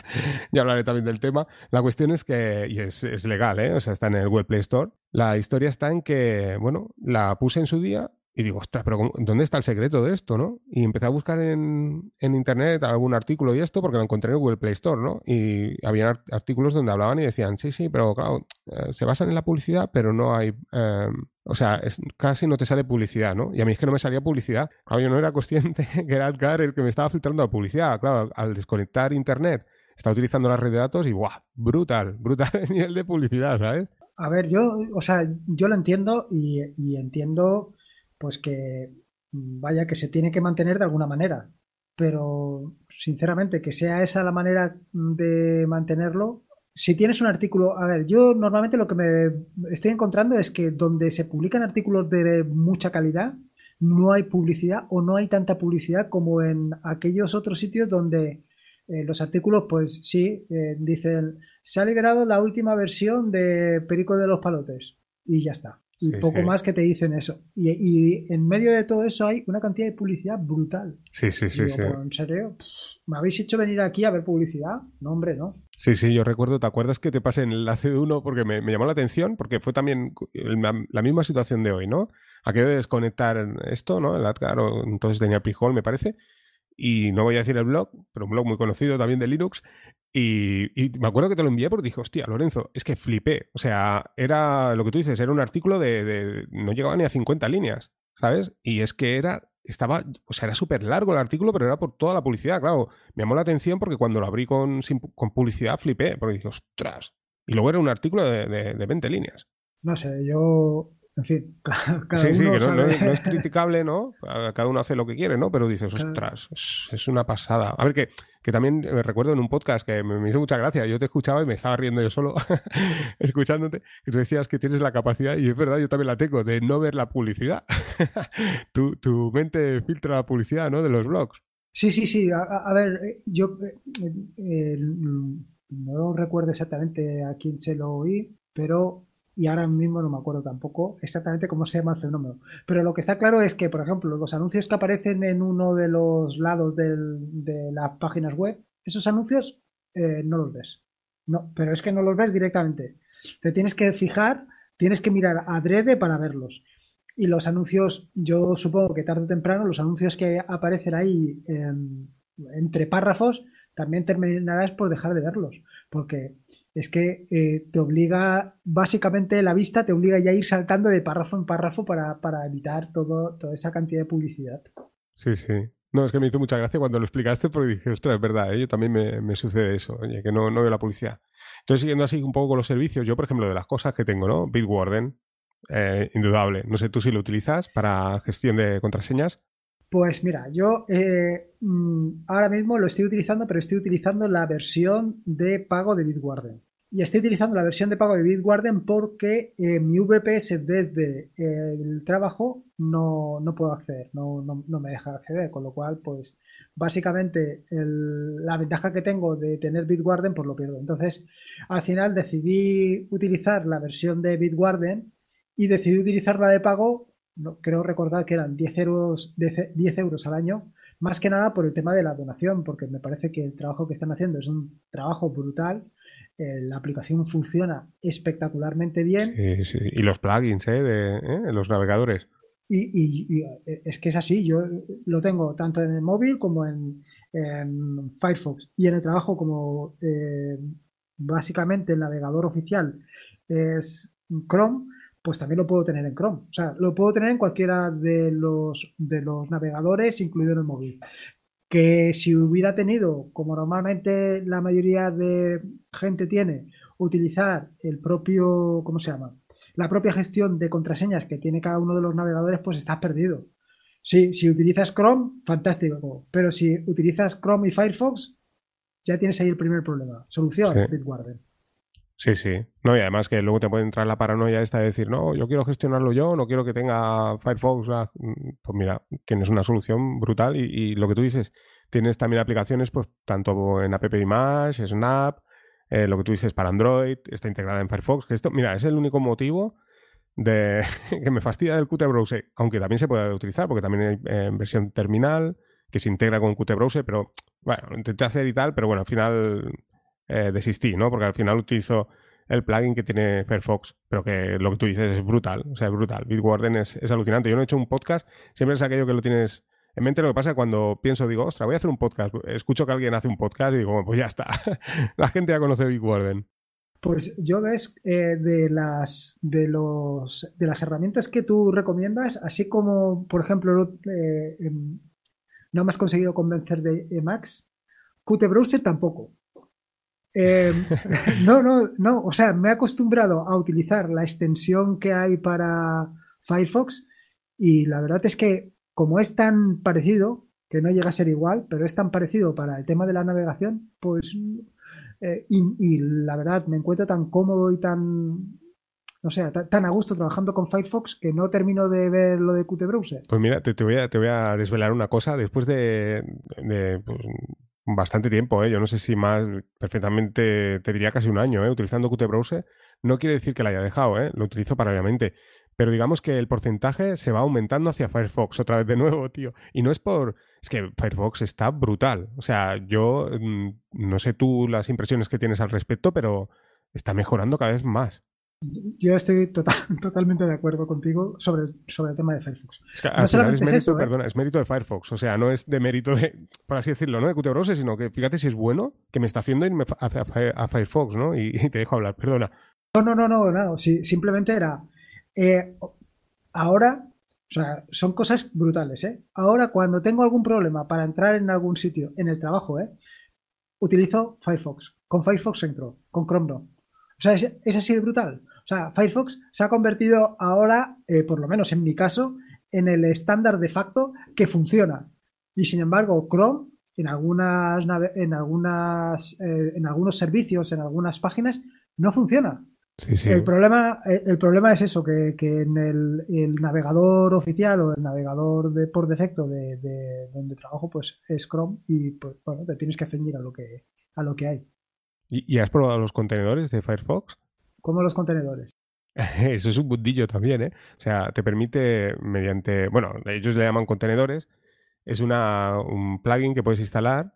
ya, hablaré también del tema. La cuestión es que, y es, es legal, ¿eh? O sea, está en el Web Play Store. La historia está en que, bueno, la puse en su día y digo, ostras, pero ¿dónde está el secreto de esto, no? Y empecé a buscar en, internet algún artículo y esto, porque lo encontré en Google Play Store, ¿no? Y había artículos donde hablaban y decían, sí, sí, pero claro, eh, se basan en la publicidad, pero no hay. Em, o sea, casi no te sale publicidad, ¿no? Y a mí es que no me salía publicidad. Claro, yo no era consciente <laughs> que era Edgar el que me estaba filtrando la publicidad. Claro, al desconectar internet, estaba utilizando la red de datos y ¡guau! Brutal, <laughs> brutal el nivel de publicidad, ¿sabes? A ver, yo, o sea, yo lo entiendo y entiendo pues que mm, vaya que se tiene que mantener de alguna manera. Pero sinceramente, que sea esa la manera de mantenerlo. Si tienes un artículo, a ver, yo normalmente lo que me estoy encontrando es que donde se publican artículos de mucha calidad, no hay publicidad o no hay tanta publicidad como en aquellos otros sitios donde eh, los artículos, pues sí, eh, dicen, se ha liberado la última versión de Perico de los Palotes y ya está. Y poco más que te dicen eso. Y, en medio de todo eso hay una cantidad de publicidad brutal. Sí, sí, sí. sí. ¿En serio? ¿Me habéis hecho venir aquí a ver publicidad? No, hombre, no. Sí, sí, yo recuerdo, ¿te acuerdas que te pasé en el enlace de uno? Porque me, llamó la atención, porque fue también la, misma situación de hoy, ¿no? Aquello de desconectar esto, ¿no? El claro, entonces tenía Prijol, me parece. Y no voy a decir el blog, pero un blog muy conocido también de Linux. Y, me acuerdo que te lo envié porque dije, hostia, Lorenzo, es que flipé. O sea, era lo que tú dices, era un artículo de, no llegaba ni a 50 líneas, ¿sabes? Y es que era estaba, o sea, era súper largo el artículo, pero era por toda la publicidad, claro. Me llamó la atención porque cuando lo abrí con, con publicidad flipé, porque dije, ostras. Y luego era un artículo de, de, de 20 líneas. No sé, yo en fin, <laughs> cada sí, uno sí, que no, es criticable, ¿no? Cada uno hace lo que quiere, ¿no? Pero dices, ostras, es, una pasada. A ver, que, que también me recuerdo en un podcast que me, hizo mucha gracia. Yo te escuchaba y me estaba riendo yo solo <laughs> escuchándote, que tú decías que tienes la capacidad, y es verdad, yo también la tengo, de no ver la publicidad. <laughs> tu, tu, mente filtra la publicidad, ¿no? De los blogs. Sí, sí, sí. A, ver, eh, yo eh, eh, no recuerdo exactamente a quién se lo oí, pero y ahora mismo no me acuerdo tampoco exactamente cómo se llama el fenómeno. Pero lo que está claro es que, por ejemplo, los anuncios que aparecen en uno de los lados de las páginas web, esos anuncios eh, no los ves. No, pero es que no los ves directamente. Te tienes que fijar, tienes que mirar adrede para verlos. Y los anuncios, yo supongo que tarde o temprano, los anuncios que aparecen ahí entre párrafos, también terminarás por dejar de verlos. Porque es que eh, te obliga, básicamente la vista te obliga ya a ir saltando de párrafo en párrafo para, evitar todo, toda esa cantidad de publicidad. Sí, sí. No, es que me hizo mucha gracia cuando lo explicaste porque dije, ostras, es verdad, ¿eh? yo también me, sucede eso, oye, que no, no veo la publicidad. Entonces, siguiendo así un poco con los servicios, yo, por ejemplo, de las cosas que tengo, ¿no? Bitwarden, eh, indudable. No sé tú si lo utilizas para gestión de contraseñas. Pues mira, yo eh, mm, ahora mismo lo estoy utilizando, pero estoy utilizando la versión de pago de Bitwarden. Y estoy utilizando la versión de pago de Bitwarden porque eh, mi VPS desde el trabajo no, puedo acceder, no, me deja acceder, con lo cual, pues básicamente la ventaja que tengo de tener Bitwarden, pues lo pierdo. Entonces, al final decidí utilizar la versión de Bitwarden y decidí utilizar la de pago, creo recordar que eran 10 euros, 10 euros al año, más que nada por el tema de la donación, porque me parece que el trabajo que están haciendo es un trabajo brutal eh, la aplicación funciona espectacularmente bien. Y los plugins ¿eh? de ¿eh? los navegadores. Y, es que es así, yo lo tengo tanto en el móvil como en, Firefox y en el trabajo como básicamente el navegador oficial es Chrome, pues también lo puedo tener en Chrome. O sea, lo puedo tener en cualquiera de los, de los navegadores, incluido en el móvil que si hubiera tenido, como normalmente la mayoría de gente tiene, utilizar el propio, ¿cómo se llama? La propia gestión de contraseñas que tiene cada uno de los navegadores, pues estás perdido. Sí, si utilizas Chrome, fantástico. Pero si utilizas Chrome y Firefox, ya tienes ahí el primer problema. Solución, Bitwarden. Sí, sí. No, y además que luego te puede entrar la paranoia esta de decir, no, yo quiero gestionarlo yo, no quiero que tenga Firefox. Pues mira, tienes una solución brutal y, lo que tú dices, tienes también aplicaciones, pues tanto en App Image, Snap, eh, lo que tú dices para Android, está integrada en Firefox. Que esto, mira, es el único motivo de <laughs> que me fastidia del Qt Browser, aunque también se puede utilizar, porque también hay eh, versión terminal que se integra con Qt Browser, pero bueno, intenté hacer y tal, pero bueno, al final eh, desistí, ¿no? Porque al final utilizo el plugin que tiene Firefox, pero que lo que tú dices es brutal, o sea, es brutal. Bitwarden es, es alucinante. Yo no he hecho un podcast, siempre es aquello que lo tienes en mente. Lo que pasa es cuando pienso, digo, ostras, voy a hacer un podcast. Escucho que alguien hace un podcast y digo, pues ya está. <laughs> La gente ya conoce Bitwarden. Pues yo ves eh, de las de los de las herramientas que tú recomiendas, así como por ejemplo eh, em, no me has conseguido convencer de Emacs, Qt Browser tampoco. Eh, <laughs> no, no, no. O sea, me he acostumbrado a utilizar la extensión que hay para Firefox y la verdad es que como es tan parecido, que no llega a ser igual, pero es tan parecido para el tema de la navegación, pues... Eh, y, la verdad, me encuentro tan cómodo y tan... no sé, tan a gusto trabajando con Firefox que no termino de ver lo de Qt Browser. Pues mira, te, voy, a, te voy a desvelar una cosa. Después de, pues, bastante tiempo, ¿eh? yo no sé si más, perfectamente, te diría casi un año, ¿eh? utilizando Qt Browser, no quiere decir que la haya dejado, ¿eh? lo utilizo paralelamente. Pero digamos que el porcentaje se va aumentando hacia Firefox otra vez de nuevo, tío. Y no es por... Es que Firefox está brutal. O sea, yo mm, no sé tú las impresiones que tienes al respecto, pero está mejorando cada vez más. Yo estoy total, <laughs> totalmente de acuerdo contigo sobre, sobre el tema de Firefox. Es que es mérito, ¿eh? perdona, es mérito de Firefox. O sea, no es de mérito de, por así decirlo, ¿no? De Qt Browser, sino que fíjate si es bueno que me está haciendo irme a, Firefox, ¿no? Y, te dejo hablar, perdona. No, no, no, no, no. simplemente era. Eh, ahora, o sea, son cosas brutales, ¿eh? Ahora, cuando tengo algún problema para entrar en algún sitio, en el trabajo, ¿eh? Utilizo Firefox. Con Firefox entro, con Chrome no. O sea, es, así de brutal. O sea, Firefox se ha convertido ahora, eh, por lo menos en mi caso, en el estándar de facto que funciona. Y sin embargo, Chrome, en algunas, en algunas, eh, en algunos servicios, en algunas páginas, no funciona. El, problema, eh, el problema es eso, que, en el, navegador oficial o el navegador de, por defecto de, donde trabajo, pues es Chrome y pues bueno, te tienes que ceñir a lo que, a lo que hay. ¿Y, has probado los contenedores de Firefox? ¿Cómo los contenedores? <laughs> Eso es un bundillo también, ¿eh? O sea, te permite mediante, bueno, ellos le llaman contenedores, es una, un plugin que puedes instalar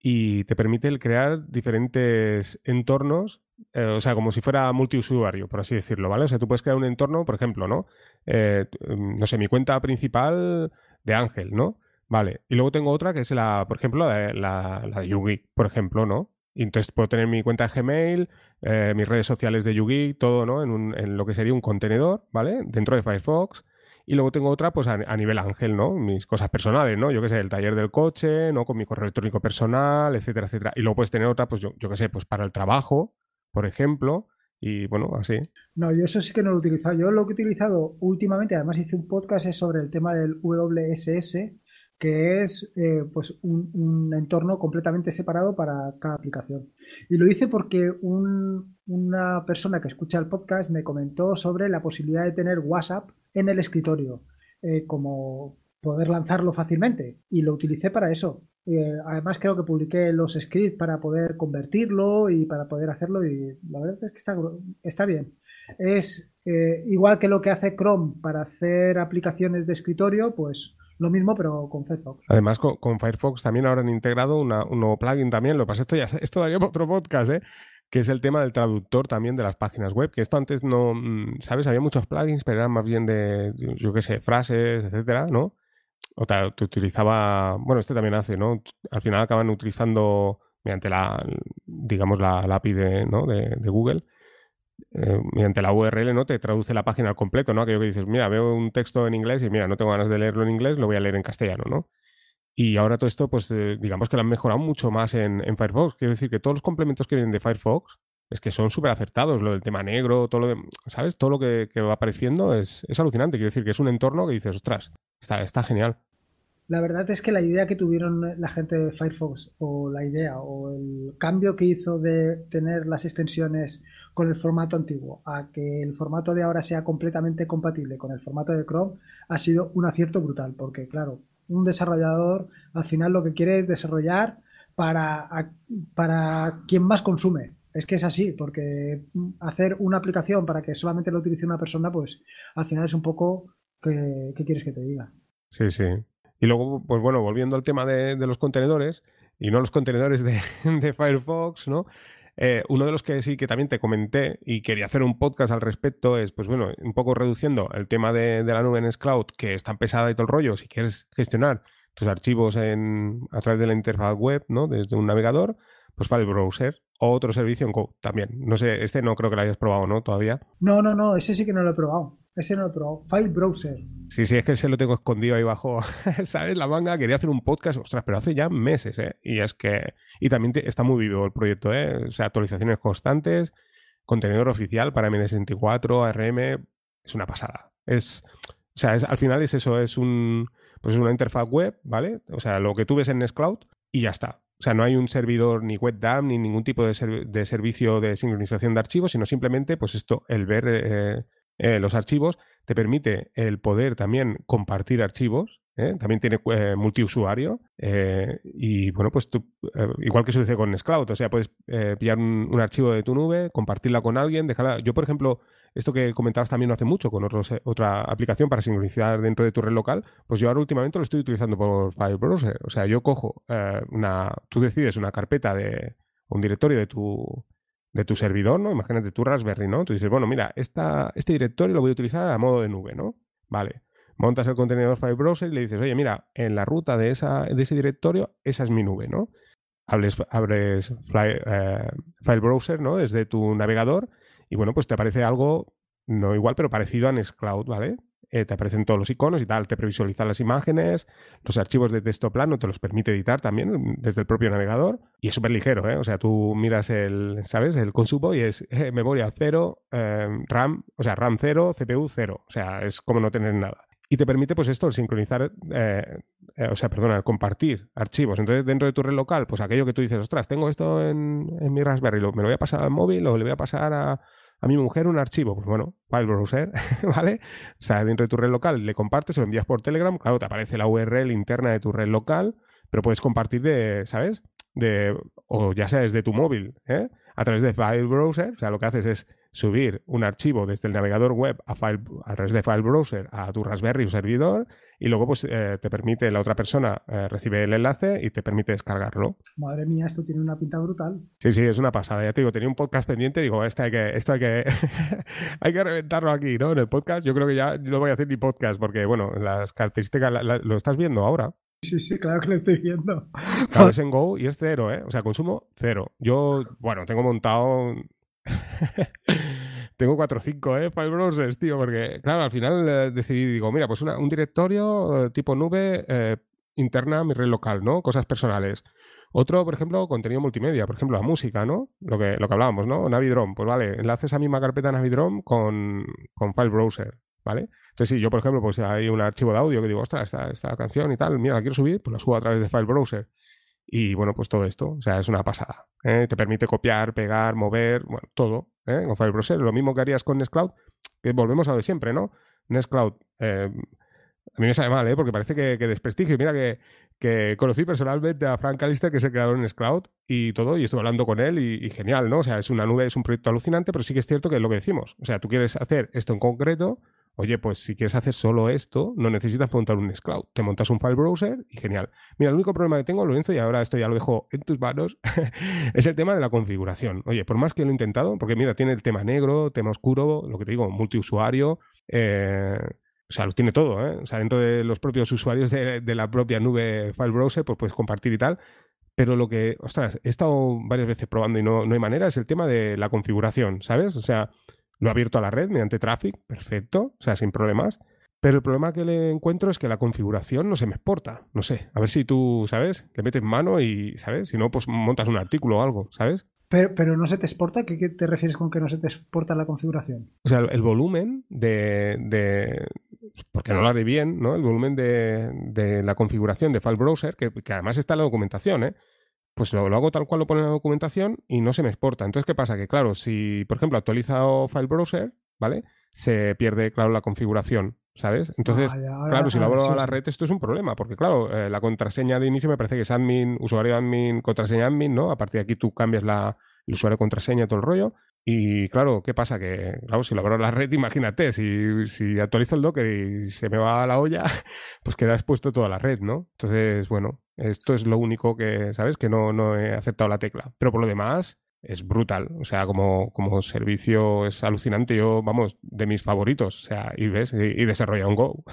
y te permite el crear diferentes entornos, eh, o sea, como si fuera multiusuario, por así decirlo, ¿vale? O sea, tú puedes crear un entorno, por ejemplo, ¿no? Eh, no sé, mi cuenta principal de Ángel, ¿no? Vale. Y luego tengo otra que es la, por ejemplo, la, la, la de Yugi, por ejemplo, ¿no? Y entonces puedo tener mi cuenta de Gmail, eh, mis redes sociales de Yugi, todo, ¿no? En, un, en, lo que sería un contenedor, ¿vale? Dentro de Firefox. Y luego tengo otra, pues a, nivel ángel, ¿no? Mis cosas personales, ¿no? Yo qué sé, el taller del coche, ¿no? Con mi correo electrónico personal, etcétera, etcétera. Y luego puedes tener otra, pues yo, yo qué sé, pues para el trabajo, por ejemplo. Y bueno, así. No, yo eso sí que no lo he utilizado. Yo lo que he utilizado últimamente, además hice un podcast es sobre el tema del WSS, que es eh, pues un, entorno completamente separado para cada aplicación. Y lo hice porque una persona que escucha el podcast me comentó sobre la posibilidad de tener WhatsApp en el escritorio, eh, como poder lanzarlo fácilmente. Y lo utilicé para eso. Eh, además creo que publiqué los scripts para poder convertirlo y para poder hacerlo y la verdad es que está, está bien. Es igual que lo que hace Chrome para hacer aplicaciones de escritorio, pues lo mismo, pero con Firefox. Además, con, Firefox también ahora han integrado un nuevo plugin también. Lo que pasa esto ya esto daría otro podcast, ¿eh? que es el tema del traductor también de las páginas web, que esto antes no, mm, ¿sabes? Había muchos plugins, pero eran más bien de, yo qué sé, frases, etcétera, ¿no? O te, utilizaba, bueno, este también hace, ¿no? Al final acaban utilizando mediante la, digamos, la, API de, ¿no? de, de Google, eh, mediante la URL, ¿no? Te traduce la página al completo, ¿no? Aquello que dices, mira, veo un texto en inglés y mira, no tengo ganas de leerlo en inglés, lo voy a leer en castellano, ¿no? Y ahora todo esto, pues eh, digamos que lo han mejorado mucho más en, Firefox. Quiero decir que todos los complementos que vienen de Firefox es que son súper acertados. Lo del tema negro, todo lo de, ¿sabes? Todo lo que, va apareciendo es, es, alucinante. Quiero decir que es un entorno que dices, ostras, está, está genial. La verdad es que la idea que tuvieron la gente de Firefox, o la idea, o el cambio que hizo de tener las extensiones con el formato antiguo a que el formato de ahora sea completamente compatible con el formato de Chrome, ha sido un acierto brutal, porque claro, un desarrollador al final lo que quiere es desarrollar para, para quien más consume. Es que es así, porque hacer una aplicación para que solamente lo utilice una persona, pues al final es un poco ¿qué quieres que te diga? Sí, sí. Y luego, pues bueno, volviendo al tema de, los contenedores, y no los contenedores <laughs> de, Firefox, ¿no? Eh, uno de los que sí que también te comenté y quería hacer un podcast al respecto es, pues bueno, un poco reduciendo el tema de, la nube en Cloud, que es tan pesada y todo el rollo, si quieres gestionar tus archivos en, a través de la interfaz web, ¿no? Desde un navegador, pues File Browser o otro servicio en Go también. No sé, este no creo que lo hayas probado, ¿no? Todavía. No, no, no, ese sí que no lo he probado. Lo he probado. File Browser. Sí, sí, es que se lo tengo escondido ahí bajo, <laughs> ¿sabes? La manga. Quería hacer un podcast, ostras, pero hace ya meses, ¿eh? Y es que. Y también está muy vivo el proyecto, ¿eh? O sea, actualizaciones constantes, contenedor oficial para MD64, ARM. Es una pasada. Es. O sea, al final es eso, es un. Pues es una interfaz web, ¿vale? O sea, lo que tú ves en Nextcloud y ya está. O sea, no hay un servidor ni WebDAV ni ningún tipo de, servicio de sincronización de archivos, sino simplemente, pues esto, el ver eh, eh, los archivos te permite el poder también compartir archivos. ¿eh? También tiene multiusuario. y bueno, pues tú, igual que sucede con Nextcloud, o sea, puedes pillar un, archivo de tu nube, compartirla con alguien, dejarla. Yo, por ejemplo, esto que comentabas también no hace mucho con otra aplicación para sincronizar dentro de tu red local, pues yo ahora últimamente lo estoy utilizando por File Browser. O sea, yo cojo una, tú decides una carpeta de un directorio de tu, de tu servidor, ¿no? Imagínate tu Raspberry, ¿no? Tú dices, bueno, mira, esta, este directorio lo voy a utilizar a modo de nube, ¿no? Vale. Montas el contenedor File Browser y le dices, oye, mira, en la ruta de, esa, de ese directorio, esa es mi nube, ¿no? Hables, abres eh, File Browser, ¿no? Desde tu navegador y bueno, pues te aparece algo, no igual, pero parecido a Nextcloud, ¿vale? Eh, te aparecen todos los iconos y tal, te previsualiza las imágenes, los archivos de texto plano te los permite editar también desde el propio navegador y es súper ligero, ¿eh? O sea, tú miras el, ¿sabes? El consumo y es eh, memoria cero, eh, RAM, o sea, RAM cero, CPU cero, o sea, es como no tener nada. Y te permite, pues esto, sincronizar, o sea, perdona, compartir archivos. Entonces, dentro de tu red local, pues aquello que tú dices, ostras, tengo esto en, en mi Raspberry, ¿me lo voy a pasar al móvil o le voy a pasar a, a mi mujer un archivo, pues bueno, file browser, <laughs> ¿vale? O sea, dentro de tu red local le compartes, lo envías por Telegram, claro, te aparece la URL interna de tu red local, pero puedes compartir de, ¿sabes? De, o ya sea desde tu móvil, ¿eh? A través de File Browser, o sea, lo que haces es subir un archivo desde el navegador web a, file, a través de File Browser a tu Raspberry o servidor y luego pues eh, te permite, la otra persona eh, recibe el enlace y te permite descargarlo. Madre mía, esto tiene una pinta brutal. Sí, sí, es una pasada. Ya te digo, tenía un podcast pendiente, digo, este hay que, esto hay que, <laughs> hay que reventarlo aquí, ¿no? En el podcast, yo creo que ya no voy a hacer ni podcast porque, bueno, las características, lo estás viendo ahora. Sí, sí, claro que lo estoy viendo. Claro, es en Go y es cero, ¿eh? O sea, consumo cero. Yo, bueno, tengo montado <laughs> tengo 4 o 5 ¿eh? file browsers, tío, porque, claro, al final eh, decidí, digo, mira, pues un directorio eh, tipo nube eh, interna mi red local, ¿no? Cosas personales. Otro, por ejemplo, contenido multimedia, por ejemplo, la música, ¿no? Lo que, lo que hablábamos, ¿no? Navidrom, pues vale, enlaces a misma carpeta Navidrom con, con file browser, ¿vale? Entonces, si yo, por ejemplo, pues hay un archivo de audio que digo, ostras, esta, esta canción y tal, mira, la quiero subir, pues la subo a través de file browser. Y bueno, pues todo esto, o sea, es una pasada. ¿eh? Te permite copiar, pegar, mover, bueno, todo. ¿eh? Con Browser, lo mismo que harías con Nextcloud, que volvemos a lo de siempre, ¿no? Nextcloud, eh, a mí me sale mal, ¿eh? Porque parece que, que desprestigio. Mira que, que, conocí personalmente a Frank Callister, que es el creador de Nextcloud, y todo, y estuve hablando con él, y, y, genial, ¿no? O sea, es una nube, es un proyecto alucinante, pero sí que es cierto que es lo que decimos. O sea, tú quieres hacer esto en concreto, Oye, pues si quieres hacer solo esto, no necesitas montar un Nextcloud. Te montas un file browser y genial. Mira, el único problema que tengo, Lorenzo, y ahora esto ya lo dejo en tus manos, <laughs> es el tema de la configuración. Oye, por más que lo he intentado, porque mira, tiene el tema negro, tema oscuro, lo que te digo, multiusuario, eh, o sea, lo tiene todo, ¿eh? O sea, dentro de los propios usuarios de, la propia nube file browser, pues puedes compartir y tal. Pero lo que, ostras, he estado varias veces probando y no, no hay manera, es el tema de la configuración, ¿sabes? O sea, lo he abierto a la red mediante Traffic, perfecto, o sea, sin problemas. Pero el problema que le encuentro es que la configuración no se me exporta. No sé, a ver si tú, ¿sabes? Le metes mano y, ¿sabes? Si no, pues montas un artículo o algo, ¿sabes? Pero, pero no se te exporta, ¿Qué, te refieres con que no se te exporta la configuración? O sea, el, volumen de, de, Porque no lo haré bien, ¿no? El volumen de, de la configuración de File Browser, que, que, además está en la documentación, ¿eh? Pues lo, hago tal cual lo pone en la documentación y no se me exporta. Entonces, ¿qué pasa? Que claro, si por ejemplo actualizo File Browser, ¿vale? Se pierde, claro, la configuración, ¿sabes? Entonces, ah, claro, si lo abro a la red, esto es un problema, porque claro, eh, la contraseña de inicio me parece que es admin, usuario admin, contraseña admin, ¿no? A partir de aquí tú cambias la, el usuario contraseña, todo el rollo. Y claro, ¿qué pasa? Que, claro, si lo abro la red, imagínate, si, si actualizo el Docker y se me va a la olla, <laughs> pues queda expuesto toda la red, ¿no? Entonces, bueno, esto es lo único que, ¿sabes? Que no, no he aceptado la tecla. Pero por lo demás, es brutal. O sea, como, como servicio es alucinante. Yo, vamos, de mis favoritos. O sea, y ves, y, y desarrolla un Go.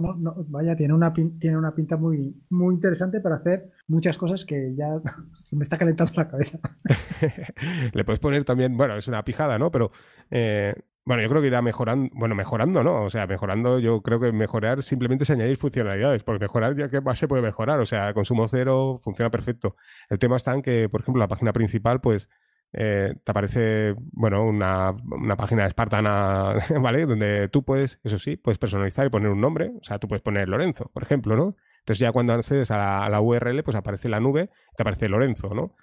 No, no, vaya, tiene una, tiene una pinta muy, muy interesante para hacer muchas cosas que ya <laughs> se me está calentando la cabeza. <laughs> Le puedes poner también, bueno, es una pijada, ¿no? Pero eh, bueno, yo creo que irá mejorando, bueno, mejorando, ¿no? O sea, mejorando, yo creo que mejorar simplemente es añadir funcionalidades, porque mejorar ya que más se puede mejorar, o sea, consumo cero funciona perfecto. El tema está en que, por ejemplo, la página principal, pues eh, te aparece, bueno, una, una página espartana, <laughs> ¿vale? Donde tú puedes, eso sí, puedes personalizar y poner un nombre. O sea, tú puedes poner Lorenzo, por ejemplo, ¿no? Entonces ya cuando accedes a la, URL, pues aparece la nube, te aparece Lorenzo, ¿no?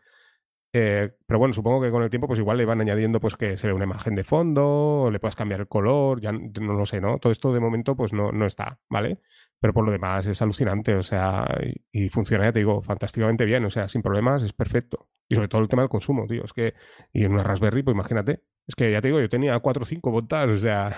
Eh, pero bueno, supongo que con el tiempo, pues igual le van añadiendo, pues que se ve una imagen de fondo, le puedes cambiar el color, ya no lo sé, ¿no? Todo esto de momento, pues no, no está, ¿vale? Pero por lo demás es alucinante, o sea, y, funciona, ya te digo, fantásticamente bien, o sea, sin problemas, es perfecto. Y sobre todo el tema del consumo, tío, es que, y en una Raspberry, pues imagínate, es que ya te digo, yo tenía 4 o 5 montadas, o sea,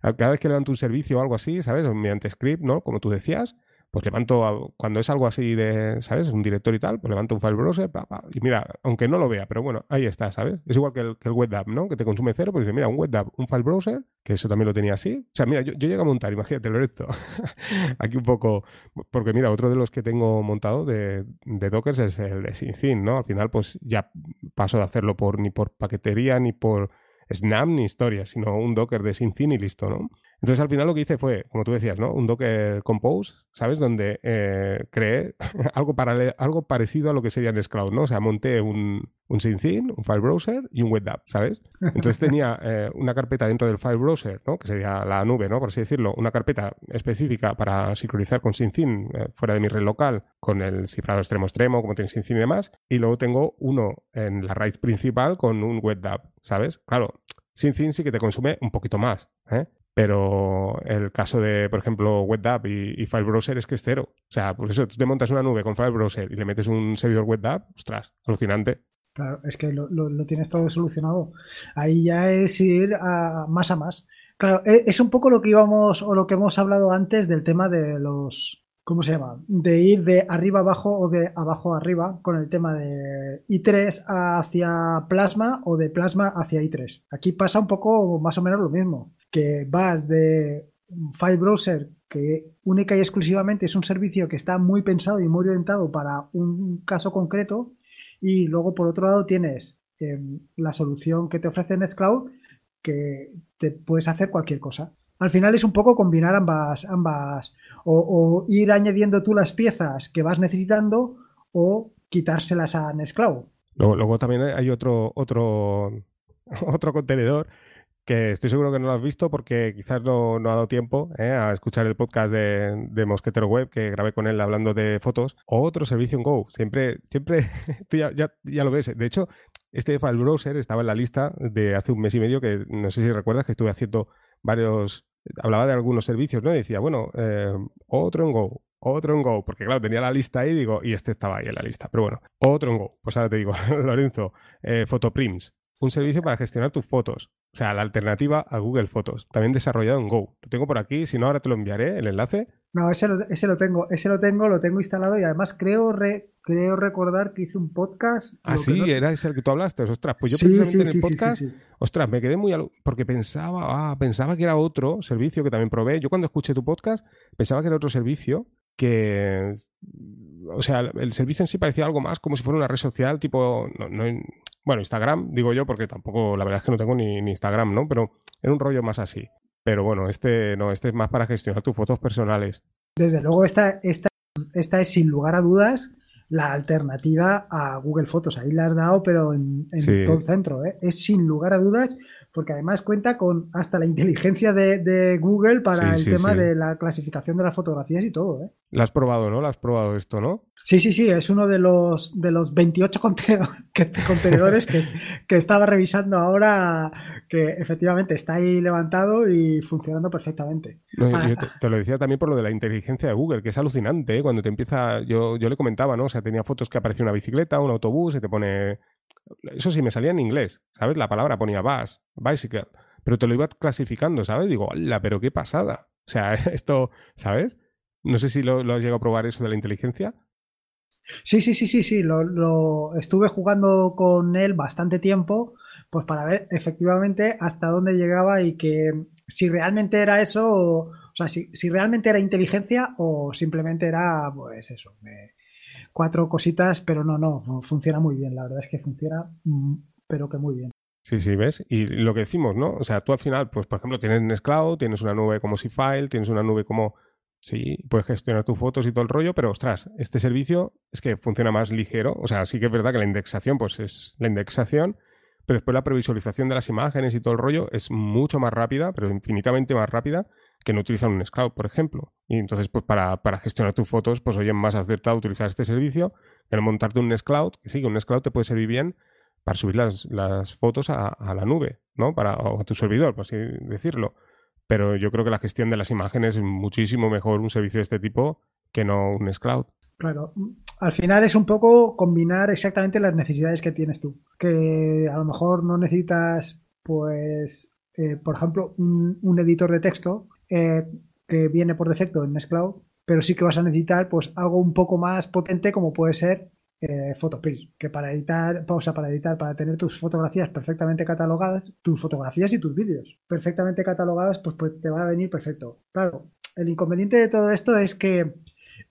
<laughs> cada vez que levanto un servicio o algo así, ¿sabes? Mediante script, ¿no? Como tú decías, pues levanto, cuando es algo así de, ¿sabes? Un director y tal, pues levanto un file browser, y mira, aunque no lo vea, pero bueno, ahí está, ¿sabes? Es igual que el, que el web ¿no? Que te consume cero, pues dice, mira, un web un file browser, que eso también lo tenía así. O sea, mira, yo, yo llego a montar, imagínate, Lorenzo, <laughs> aquí un poco, porque mira, otro de los que tengo montado de, de Docker es el de SyncIn, ¿no? Al final, pues ya paso de hacerlo por ni por paquetería, ni por Snap, ni historia, sino un Docker de SyncIn y listo, ¿no? Entonces al final lo que hice fue, como tú decías, ¿no? Un Docker Compose, ¿sabes? Donde eh, creé <laughs> algo, para, algo parecido a lo que sería Nextcloud, ¿no? O sea, monté un, un SyncIn, un file browser y un web app, ¿sabes? Entonces tenía <laughs> eh, una carpeta dentro del file browser, ¿no? Que sería la nube, ¿no? Por así decirlo, una carpeta específica para sincronizar con SyncIn eh, fuera de mi red local con el cifrado extremo extremo, como tiene SyncIn y demás. Y luego tengo uno en la raíz principal con un web app, ¿sabes? Claro, SyncIn sí que te consume un poquito más, ¿eh? Pero el caso de, por ejemplo, WebDAV y, File Browser es que es cero. O sea, por eso tú te montas una nube con File Browser y le metes un servidor WebDAV, ostras, alucinante. Claro, es que lo, tienes todo solucionado. Ahí ya es ir a más a más. Claro, e, es un poco lo que íbamos o lo que hemos hablado antes del tema de los, ¿cómo se llama? De ir de arriba abajo o de abajo arriba con el tema de i3 hacia Plasma o de Plasma hacia i3. Aquí pasa un poco más o menos lo mismo que vas de File Browser, que única y exclusivamente es un servicio que está muy pensado y muy orientado para un caso concreto, y luego por otro lado tienes em, la solución que te ofrece Nextcloud, que te puedes hacer cualquier cosa. Al final es un poco combinar ambas, ambas o, ir añadiendo tú las piezas que vas necesitando o quitárselas a Nextcloud. Luego, luego también hay otro, otro, <laughs> otro contenedor que estoy seguro que no lo has visto porque quizás no, no ha dado tiempo ¿eh? a escuchar el podcast de, de, Mosquetero Web que grabé con él hablando de fotos. Otro servicio en Go. Siempre, siempre, <laughs> tú ya, ya, ya, lo ves. De hecho, este file browser estaba en la lista de hace un mes y medio que no sé si recuerdas que estuve haciendo varios, hablaba de algunos servicios, ¿no? Y decía, bueno, eh, otro en Go, otro en Go, porque claro, tenía la lista ahí, digo, y este estaba ahí en la lista. Pero bueno, otro en Go. Pues ahora te digo, <laughs> Lorenzo, eh, Photoprims, un servicio para gestionar tus fotos. O sea, la alternativa a Google Fotos, también desarrollado en Go. Lo tengo por aquí, si no, ahora te lo enviaré, el enlace. No, ese lo, ese lo tengo, ese lo tengo, lo tengo instalado y además creo, creo recordar que hice un podcast. Ah, sí, era ese el que tú hablaste. Ostras, pues yo precisamente en el podcast, ostras, me quedé muy... porque pensaba, ah, pensaba que era otro servicio que también probé. Yo cuando escuché tu podcast pensaba que era otro servicio que o sea, el servicio en sí parecía algo más como si fuera una red social tipo, no, bueno, Instagram, digo yo, porque tampoco, la verdad es que no tengo ni, Instagram, ¿no? Pero era un rollo más así. Pero bueno, este no, este es más para gestionar tus fotos personales. Desde luego, esta, esta, esta es sin lugar a dudas la alternativa a Google Fotos. Ahí la has dado, pero en, todo el centro. ¿eh? Es sin lugar a dudas porque además cuenta con hasta la inteligencia de, Google para el tema de la clasificación de las fotografías y todo. ¿eh? La has probado, ¿no? La has probado esto, ¿no? Sí, sí, sí, es uno de los, de los 28 <laughs> contenedores que, que estaba revisando ahora, que efectivamente está ahí levantado y funcionando perfectamente. Ah, te, lo decía también por lo de la inteligencia de Google, que es alucinante, ¿eh? cuando te empieza, yo, yo le comentaba, ¿no? O sea, tenía fotos que aparecía una bicicleta, un autobús, y te pone eso sí, me salía en inglés, ¿sabes? La palabra ponía bus, bicycle, pero te lo iba clasificando, ¿sabes? Digo, hola, pero qué pasada. O sea, <laughs> esto, ¿sabes? No sé si lo, has llegado a probar eso de la inteligencia. Sí, sí, sí, sí, sí. Lo, estuve jugando con él bastante tiempo, pues para ver efectivamente hasta dónde llegaba y que si realmente era eso, o, sea, si, si, realmente era inteligencia o simplemente era, pues eso, me, cuatro cositas, pero no, no, funciona muy bien. La verdad es que funciona, mm, pero que muy bien. Sí, sí, ¿ves? Y lo que decimos, ¿no? O sea, tú al final, pues por ejemplo, tienes Nextcloud, tienes una nube como File, tienes una nube como... Sí, puedes gestionar tus fotos y todo el rollo, pero ostras, este servicio es que funciona más ligero. O sea, sí que es verdad que la indexación, pues es la indexación, pero después la previsualización de las imágenes y todo el rollo es mucho más rápida, pero infinitamente más rápida que no utilizan un Nextcloud, por ejemplo. Y entonces, pues para, gestionar tus fotos, pues oye, más acertado utilizar este servicio que no montarte un Nextcloud, que sí, un Nextcloud te puede servir bien para subir las, fotos a, la nube, ¿no? Para, o a tu servidor, por así decirlo. Pero yo creo que la gestión de las imágenes es muchísimo mejor un servicio de este tipo que no un Nextcloud. Claro, al final es un poco combinar exactamente las necesidades que tienes tú. Que a lo mejor no necesitas, pues, eh, por ejemplo, un, editor de texto eh, que viene por defecto en Nextcloud, pero sí que vas a necesitar, pues, algo un poco más potente como puede ser eh, que para editar, sea, para editar, para tener tus fotografías perfectamente catalogadas, tus fotografías y tus vídeos perfectamente catalogadas, pues, pues te va a venir perfecto. Claro, el inconveniente de todo esto es que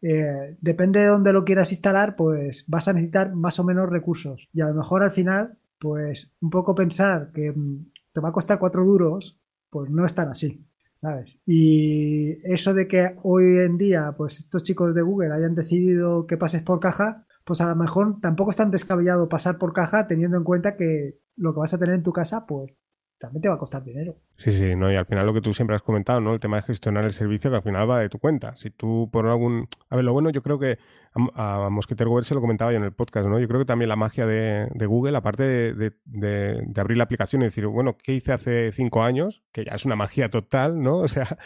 eh, depende de dónde lo quieras instalar, pues vas a necesitar más o menos recursos. Y a lo mejor al final, pues un poco pensar que mm, te va a costar cuatro duros, pues no es tan así. ¿Sabes? Y eso de que hoy en día, pues estos chicos de Google hayan decidido que pases por caja, pues a lo mejor tampoco es tan descabellado pasar por caja teniendo en cuenta que lo que vas a tener en tu casa, pues también te va a costar dinero. Sí, sí, no, y al final lo que tú siempre has comentado, ¿no? El tema de gestionar el servicio que al final va de tu cuenta. Si tú por algún... A ver, lo bueno yo creo que a, Mosqueter se lo comentaba yo en el podcast, ¿no? Yo creo que también la magia de, Google, aparte de, de, abrir la aplicación y decir, bueno, ¿qué hice hace cinco años? Que ya es una magia total, ¿no? <laughs> O sea,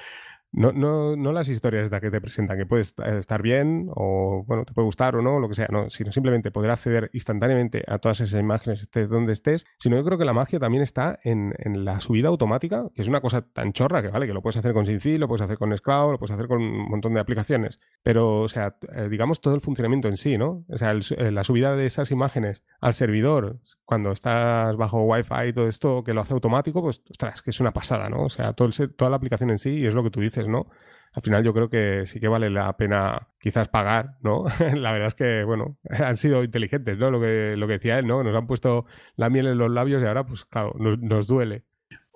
no, no, no las historias de que te presentan, que puedes estar bien o, bueno, te puede gustar o no, lo que sea, no, sino simplemente poder acceder instantáneamente a todas esas imágenes estés donde estés, sino yo creo que la magia también está en, en, la subida automática, que es una cosa tan chorra que, vale, que lo puedes hacer con Syncil, lo puedes hacer con Scloud, lo puedes hacer con un montón de aplicaciones, pero, o sea, eh, digamos todo el funcionamiento en sí, ¿no? O sea, eh, la subida de esas imágenes al servidor, cuando estás bajo Wi-Fi y todo esto, que lo hace automático, pues, ostras, que es una pasada, ¿no? O sea, todo toda la aplicación en sí, y es lo que tú dices, ¿no? Al final yo creo que sí que vale la pena quizás pagar, ¿no? <laughs> la verdad es que, bueno, <laughs> han sido inteligentes, ¿no? Lo que, lo que decía él, ¿no? Nos han puesto la miel en los labios y ahora, pues claro, nos, duele.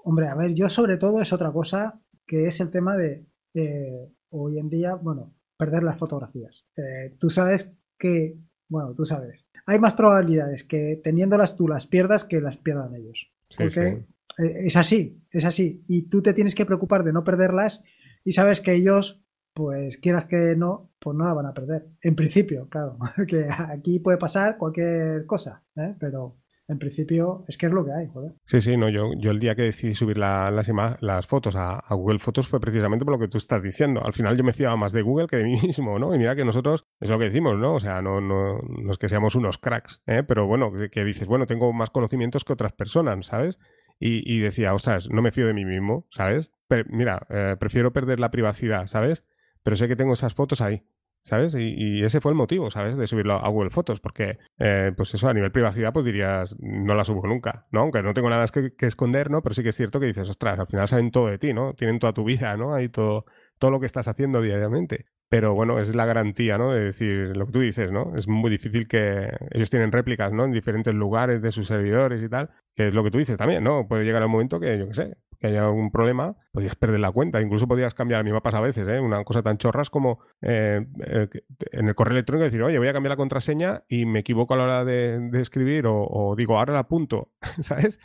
Hombre, a ver, yo sobre todo es otra cosa que es el tema de hoy en día, bueno, perder las fotografías. Eh, tú sabes que, bueno, tú sabes, hay más probabilidades que teniéndolas tú las pierdas que las pierdan ellos. porque eh, es así, es así. Y tú te tienes que preocupar de no perderlas y sabes que ellos, pues quieras que no, pues no la van a perder. En principio, claro, <laughs> que aquí puede pasar cualquier cosa, ¿eh? pero en principio es que es lo que hay, joder. Sí, sí, no, yo, yo el día que decidí subir las, fotos a, Google Fotos fue precisamente por lo que tú estás diciendo. Al final yo me fiaba más de Google que de mí <laughs> mismo, ¿no? Y mira que nosotros, es lo que decimos, ¿no? O sea, no, no, no es que seamos unos cracks, ¿eh? Pero bueno, que, dices, bueno, tengo más conocimientos que otras personas, ¿sabes? Y, y decía, ostras, no me fío de mí mismo, ¿sabes? Pero, mira, eh, prefiero perder la privacidad, ¿sabes? Pero sé que tengo esas fotos ahí. ¿sabes? Y, ese fue el motivo, ¿sabes? De subirlo a Google Fotos, porque, eh, pues eso, a nivel privacidad, pues dirías, no la subo nunca, ¿no? Aunque no tengo nada que, que, esconder, ¿no? Pero sí que es cierto que dices, ostras, al final saben todo de ti, ¿no? Tienen toda tu vida, ¿no? Hay todo, todo lo que estás haciendo diariamente. Pero bueno, es la garantía, ¿no? De decir lo que tú dices, ¿no? Es muy difícil que ellos tienen réplicas, ¿no? En diferentes lugares de sus servidores y tal, que es lo que tú dices también, ¿no? Puede llegar un momento que, yo qué sé, que haya algún problema, podrías perder la cuenta. Incluso podrías cambiar, a mí me pasa a veces, ¿eh? Una cosa tan chorras como eh, eh, en el correo electrónico decir, oye, voy a cambiar la contraseña y me equivoco a la hora de, escribir o, digo, ahora la apunto, <laughs> ¿sabes?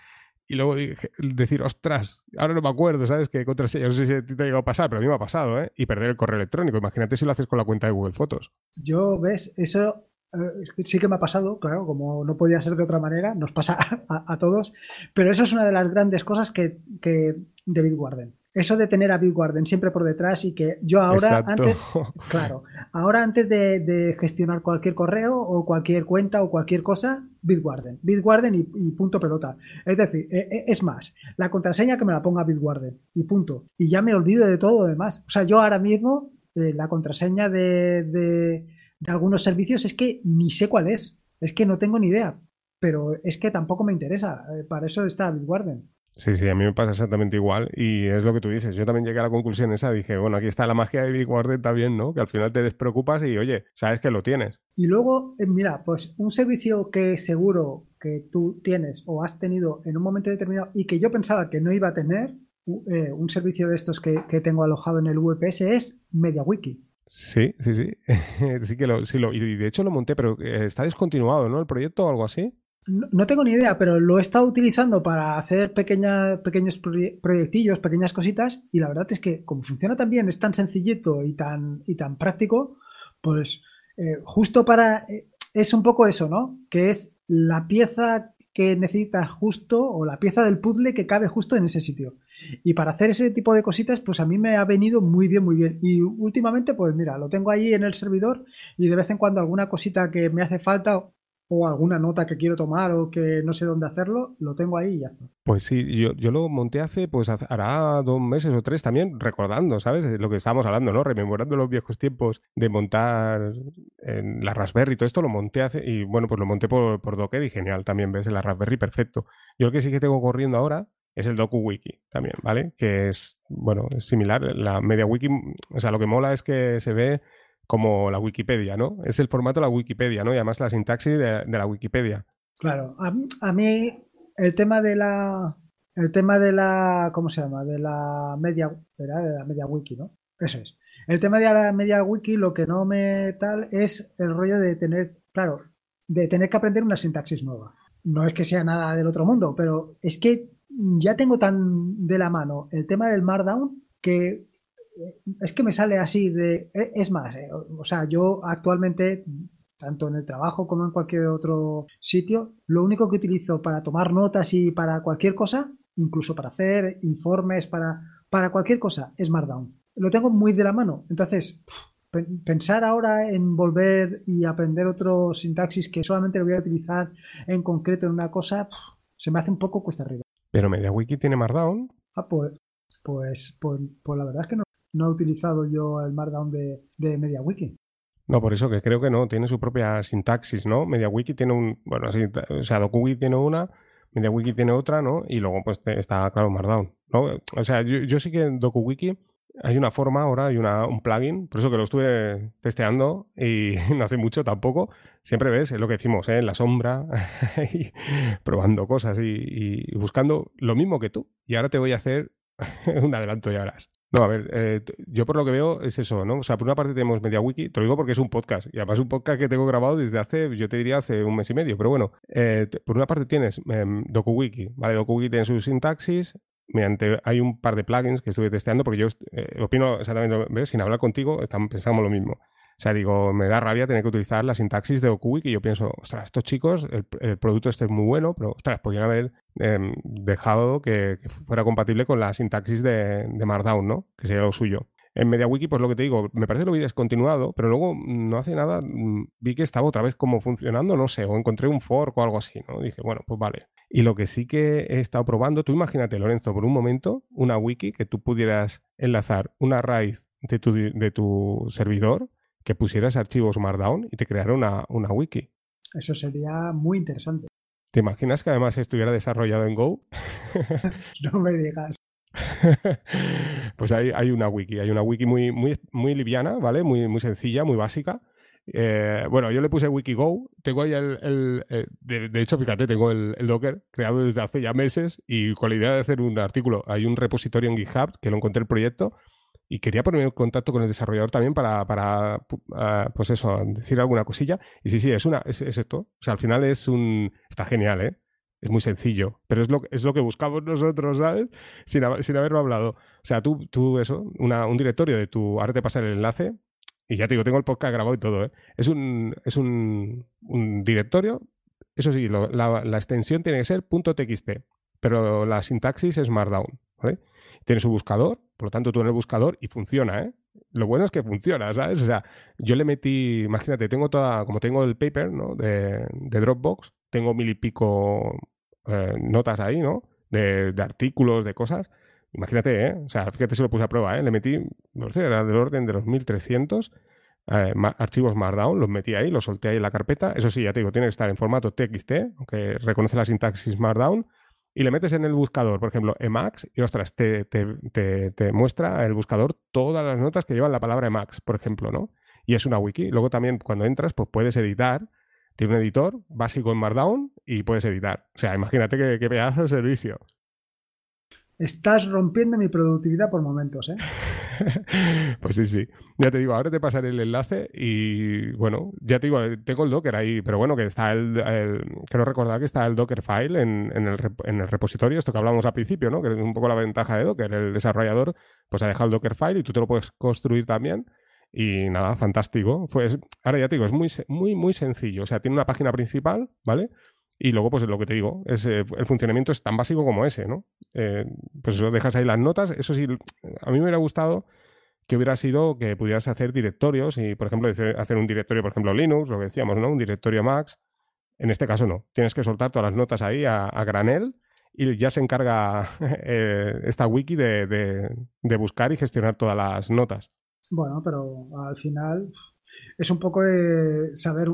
y luego decir, ostras, ahora no me acuerdo, ¿sabes? qué contraseña, no sé si te ha llegado a pasar, pero a mí me ha pasado, ¿eh? Y perder el correo electrónico. Imagínate si lo haces con la cuenta de Google Fotos. Yo, ¿ves? Eso sí que me ha pasado, claro, como no podía ser de otra manera, nos pasa <laughs> a, todos, pero eso es una de las grandes cosas que, que de Bitwarden eso de tener a Bitwarden siempre por detrás y que yo ahora, antes, <laughs> claro, ahora antes de, gestionar cualquier correo o cualquier cuenta o cualquier cosa, Bitwarden, Bitwarden y, punto pelota. Es decir, e, e, es más, la contraseña que me la ponga Bitwarden y punto. Y ya me olvido de todo lo demás. O sea, yo ahora mismo eh, la contraseña de, de, de algunos servicios es que ni sé cuál es. Es que no tengo ni idea. Pero es que tampoco me interesa. Eh, para eso está Bitwarden. Sí, sí, a mí me pasa exactamente igual y es lo que tú dices. Yo también llegué a la conclusión esa, dije, bueno, aquí está la magia de Big Warden también, ¿no? Que al final te despreocupas y, oye, sabes que lo tienes. Y luego, eh, mira, pues un servicio que seguro que tú tienes o has tenido en un momento determinado y que yo pensaba que no iba a tener, eh, un servicio de estos que, tengo alojado en el VPS es MediaWiki. Sí, sí, sí. <laughs> sí que lo, sí lo, y de hecho lo monté, pero eh, está descontinuado, ¿no? El proyecto o algo así. No, tengo ni idea, pero lo he estado utilizando para hacer pequeños proyectillos, pequeñas cositas, y la verdad es que como funciona tan bien, es tan sencillito y tan, y tan práctico, pues eh, justo para... Eh, es un poco eso, ¿no? Que es la pieza que necesitas justo o la pieza del puzzle que cabe justo en ese sitio. Y para hacer ese tipo de cositas, pues a mí me ha venido muy bien, muy bien. Y últimamente, pues mira, lo tengo ahí en el servidor y de vez en cuando alguna cosita que me hace falta o alguna nota que quiero tomar o que no sé dónde hacerlo, lo tengo ahí y ya está. Pues sí, yo, yo lo monté hace, pues hará dos meses o tres también, recordando, ¿sabes? Lo que estábamos hablando, ¿no? Rememorando los viejos tiempos de montar en la Raspberry, todo esto lo monté hace, y bueno, pues lo monté por, por Docker y genial también, ¿ves? En la Raspberry, perfecto. Yo lo que sí que tengo corriendo ahora es el DokuWiki también, ¿vale? Que es, bueno, es similar. La MediaWiki, o sea, lo que mola es que se ve como la Wikipedia, ¿no? Es el formato de la Wikipedia, ¿no? Y además la sintaxis de, la Wikipedia. Claro, a, mí el tema de la el tema de la ¿cómo se llama? de la media de la media wiki, ¿no? Eso es. El tema de la media wiki lo que no me tal es el rollo de tener, claro, de tener que aprender una sintaxis nueva. No es que sea nada del otro mundo, pero es que ya tengo tan de la mano el tema del Markdown que es que me sale así de... E, es más, eh, o sea, yo actualmente, tanto en el trabajo como en cualquier otro sitio, lo único que utilizo para tomar notas y para cualquier cosa, incluso para hacer informes, para, para cualquier cosa, es Markdown. Lo tengo muy de la mano. Entonces, pensar ahora en volver y aprender otro sintaxis que solamente lo voy a utilizar en concreto en una cosa, se me hace un poco cuesta arriba. Pero MediaWiki tiene Markdown. Ah, pues, pues, pues, pues la verdad es que no no he utilizado yo el Markdown de, de MediaWiki. No, por eso que creo que no, tiene su propia sintaxis, ¿no? MediaWiki tiene un, bueno, o sea, DokuWiki tiene una, MediaWiki tiene otra, ¿no? Y luego pues está, claro, Markdown, ¿no? O sea, yo, sí que en DokuWiki hay una forma ahora, hay una, un plugin, por eso que lo estuve testeando y <laughs> no hace mucho tampoco. Siempre ves, es lo que decimos, ¿eh? en la sombra, <laughs> y probando cosas y, y, buscando lo mismo que tú. Y ahora te voy a hacer <laughs> un adelanto, ya verás. No, a ver, eh, yo por lo que veo es eso, ¿no? O sea, por una parte tenemos MediaWiki, te lo digo porque es un podcast, y además es un podcast que tengo grabado desde hace, yo te diría hace un mes y medio, pero bueno, eh, por una parte tienes em, DokuWiki, ¿vale? DokuWiki tiene su sintaxis, mediante, hay un par de plugins que estuve testeando, porque yo eh, opino exactamente, ¿ves? Sin hablar contigo, pensamos lo mismo. O sea, digo, me da rabia tener que utilizar la sintaxis de DokuWiki y yo pienso, ostras, estos chicos, el, producto este es muy bueno, pero, ostras, podrían haber em, dejado que, fuera compatible con la sintaxis de, Markdown, ¿no? Que sería lo suyo. En MediaWiki, pues lo que te digo, me parece que lo vi descontinuado, pero luego no hace nada, mm, vi que estaba otra vez como funcionando, no sé, o encontré un fork o algo así, ¿no? Dije, bueno, pues vale. Y lo que sí que he estado probando, tú imagínate, Lorenzo, por un momento, una wiki que tú pudieras enlazar una raíz de tu, de tu servidor que pusieras archivos Markdown y te creara una, una wiki. Eso sería muy interesante. ¿Te imaginas que además estuviera desarrollado en Go? <laughs> <laughs> no me digas. <laughs> pues hay, hay, una wiki, hay una wiki muy, muy, muy liviana, ¿vale? Muy, muy sencilla, muy básica. Eh, bueno, yo le puse WikiGo, tengo ahí el, eh, de, hecho, fíjate, tengo el, el, Docker creado desde hace ya meses y con la idea de hacer un artículo, hay un repositorio en GitHub que lo encontré el proyecto y quería ponerme en contacto con el desarrollador también para, para ah, pues eso, decir alguna cosilla. Y sí, sí, es una, es, esto. O sea, al final es un, está genial, ¿eh? Es muy sencillo, pero es lo, es lo que buscamos nosotros, ¿sabes? Sin, haberlo hablado. O sea, tú, tú eso, una, un directorio de tu, ahora te pasa el enlace, y ya te digo, tengo el podcast grabado y todo, ¿eh? Es un, es un, un directorio, eso sí, la, la, extensión tiene que ser .txt, pero la sintaxis es Markdown, ¿vale? Tiene su buscador, por lo tanto, tú en el buscador y funciona, ¿eh? Lo bueno es que funciona, ¿sabes? O sea, yo le metí, imagínate, tengo toda, como tengo el paper, ¿no? De, Dropbox, tengo mil y pico eh, notas ahí, ¿no? De, artículos, de cosas. Imagínate, ¿eh? O sea, fíjate si lo puse a prueba, ¿eh? Le metí, no sé, era del orden de los 1300 eh, archivos Markdown, los metí ahí, los solté ahí en la carpeta. Eso sí, ya te digo, tiene que estar en formato TXT, aunque reconoce la sintaxis Markdown y le metes en el buscador, por ejemplo, Emacs, y ostras, te, te, muestra el buscador todas las notas que llevan la palabra Emacs, por ejemplo, ¿no? Y es una wiki. Luego también cuando entras, pues puedes editar. Tiene un editor básico en Markdown y puedes editar. O sea, imagínate qué, qué pedazo de servicio. Estás rompiendo mi productividad por momentos, ¿eh? <laughs> <laughs> pues sí, sí. Ya te digo, ahora te pasaré el enlace y bueno, ya te digo, tengo el Docker ahí, pero bueno, que está el, quiero recordar que está el Docker file en, el, en, el, repositorio, esto que hablamos al principio, ¿no? Que es un poco la ventaja de Docker, el desarrollador pues ha dejado el Docker file y tú te lo puedes construir también. Y nada, fantástico. Pues ahora ya te digo, es muy, muy, muy sencillo. O sea, tiene una página principal, ¿vale? Y luego, pues lo que te digo, es, el funcionamiento es tan básico como ese, ¿no? Eh, pues eso, dejas ahí las notas. Eso sí, a mí me hubiera gustado que hubiera sido que pudieras hacer directorios y, por ejemplo, hacer un directorio, por ejemplo, Linux, lo que decíamos, ¿no? Un directorio Max. En este caso no. Tienes que soltar todas las notas ahí a, granel y ya se encarga <laughs> eh, esta wiki de, de, buscar y gestionar todas las notas. Bueno, pero al final es un poco de saber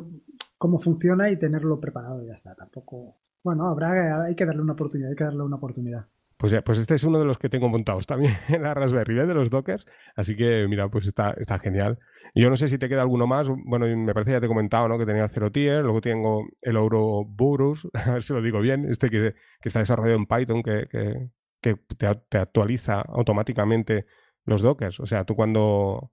cómo funciona y tenerlo preparado, ya está. Tampoco. Bueno, habrá, hay que darle una oportunidad, hay que darle una oportunidad. Pues, pues este es uno de los que tengo montados también <laughs> en la Raspberry de los Dockers. Así que, mira, pues está, está genial. Yo no sé si te queda alguno más. Bueno, me parece que ya te he comentado, ¿no? Que tenía el Tier. Luego tengo el Ouroboros, <laughs> a ver si lo digo bien. Este que, está desarrollado en Python, que, que, te, te, actualiza automáticamente los Dockers. O sea, tú cuando,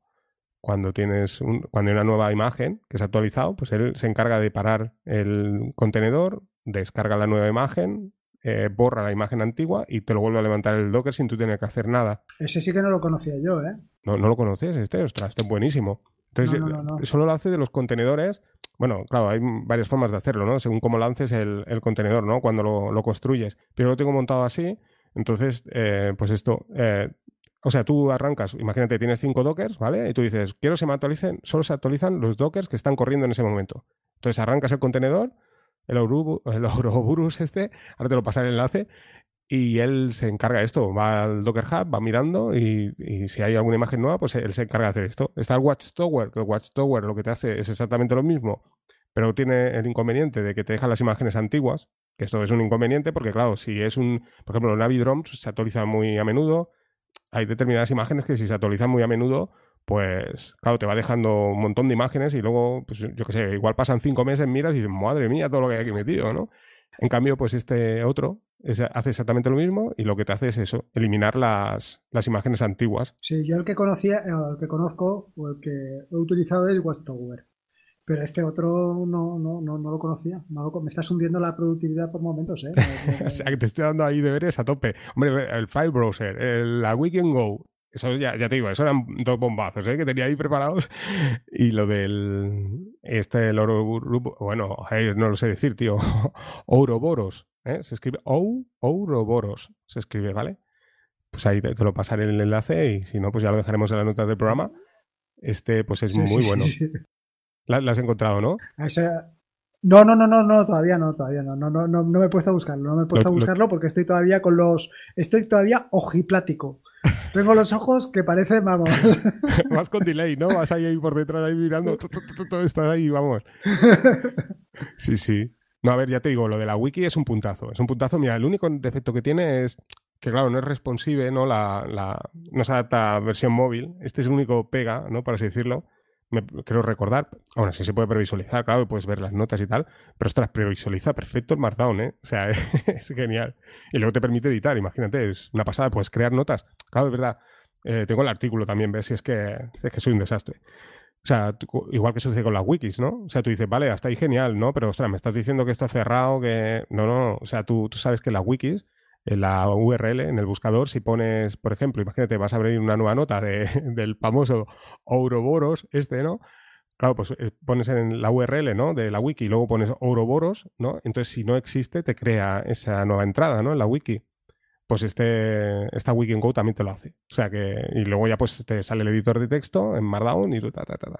cuando tienes cuando hay una nueva imagen que se ha actualizado, pues él se encarga de parar el contenedor, descarga la nueva imagen, eh, borra la imagen antigua y te lo vuelve a levantar el Docker sin tú tener que hacer nada. Ese sí que no lo conocía yo, ¿eh? No, no lo conoces, este, ostras, este es buenísimo. Entonces, solo lo hace de los contenedores. Bueno, claro, hay varias formas de hacerlo, ¿no? Según cómo lances el, contenedor, ¿no? Cuando lo, construyes. Pero lo tengo montado así. Entonces, eh, pues esto, eh, o sea, tú arrancas, imagínate, tienes cinco dockers, ¿vale? Y tú dices, quiero que se me actualicen, solo se actualizan los dockers que están corriendo en ese momento. Entonces arrancas el contenedor, el, Ouroboros este, ahora te lo pasa el enlace, y él se encarga de esto. Va al Docker Hub, va mirando, y, si hay alguna imagen nueva, pues él se encarga de hacer esto. Está el Watchtower, que el Watchtower lo que te hace es exactamente lo mismo, pero tiene el inconveniente de que te deja las imágenes antiguas, que esto es un inconveniente porque, claro, si es un, por ejemplo, el Navidroms se actualiza muy a menudo, hay determinadas imágenes que si se actualizan muy a menudo, pues claro, te va dejando un montón de imágenes y luego, pues yo qué sé, igual pasan cinco meses, miras y dices, madre mía, todo lo que hay aquí metido, ¿no? En cambio, pues este otro hace exactamente lo mismo y lo que te hace es eso, eliminar las, las imágenes antiguas. Sí, yo el que conocía, el que conozco o el que he utilizado es Watchtower. Pero este otro no, no, no, no lo conocía. me estás hundiendo la productividad por momentos, ¿eh? <laughs> <laughs> o sea, que te estoy dando ahí deberes a tope. Hombre, el File Browser, el, la Weekend Go, eso ya, ya te digo, eso eran dos bombazos ¿eh? que tenía ahí preparados. Y lo del. Este, el oro. Bueno, no lo sé decir, tío. <laughs> Ouroboros. ¿eh? Se escribe Ou, Ouroboros. Se escribe, ¿vale? Pues ahí te, lo pasaré el enlace y si no, pues ya lo dejaremos en las notas del programa. Este, pues es muy bueno. La, has encontrado, ¿no? No, no, no, no, no, todavía no, todavía no, no, no, no, me he puesto a buscarlo, no me he puesto a buscarlo porque estoy todavía con los, estoy todavía ojiplático. Tengo los ojos que parecen, vamos. <laughs> Vas con delay, ¿no? Vas ahí, por detrás ahí mirando, todo está ahí, vamos. <laughs> Sí, sí. No, a ver, ya te digo, lo de la wiki es un puntazo, es un puntazo. Mira, el único defecto que tiene es que, claro, no es responsive, ¿no? La, la, no se adapta a versión móvil. Este es el único pega, ¿no? Por así decirlo me, recordar, bueno, sí se puede previsualizar, claro, puedes ver las notas y tal, pero ostras, previsualiza perfecto el Markdown, ¿eh? O sea, <laughs> es genial. Y luego te permite editar, imagínate, es una pasada, puedes crear notas. Claro, es verdad. Eh, tengo el artículo también, ves, si es que, es que soy un desastre. O sea, igual que sucede con las wikis, ¿no? O sea, tú dices, vale, hasta ahí genial, ¿no? Pero, ostras, me estás diciendo que está cerrado, que... No, no, o sea, tú, tú sabes que las wikis en la URL, en el buscador, si pones, por ejemplo, imagínate, vas a abrir una nueva nota de, <laughs> del famoso Ouroboros, este, ¿no? Claro, pues eh, pones en la URL, ¿no? De la wiki y luego pones Ouroboros, ¿no? Entonces, si no existe, te crea esa nueva entrada, ¿no? En la wiki. Pues este, esta wiki en Go también te lo hace. O sea que, y luego ya pues te sale el editor de texto en Markdown y tú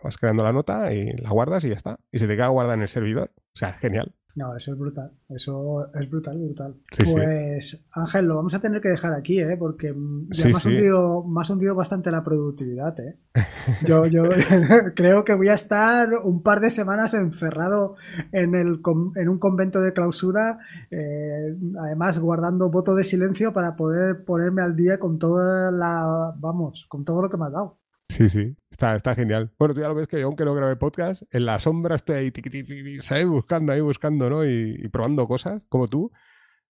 vas creando la nota y la guardas y ya está. Y se te queda guardada en el servidor. O sea, genial. No, eso es brutal. Eso es brutal, brutal. pues, Ángel, lo vamos a tener que dejar aquí, ¿eh? Porque ya me, has hundido, hundido, bastante la productividad, ¿eh? Yo, yo <laughs> creo que voy a estar un par de semanas encerrado en, el, en un convento de clausura, eh, además guardando voto de silencio para poder ponerme al día con toda la, vamos, con todo lo que me ha dado. Sí, sí, está, está genial. Bueno, tú ya lo ves que yo, aunque no grabé podcast, en la sombra estoy ahí, ¿sabes? Buscando ahí, buscando, ¿no? Y, probando cosas, como tú.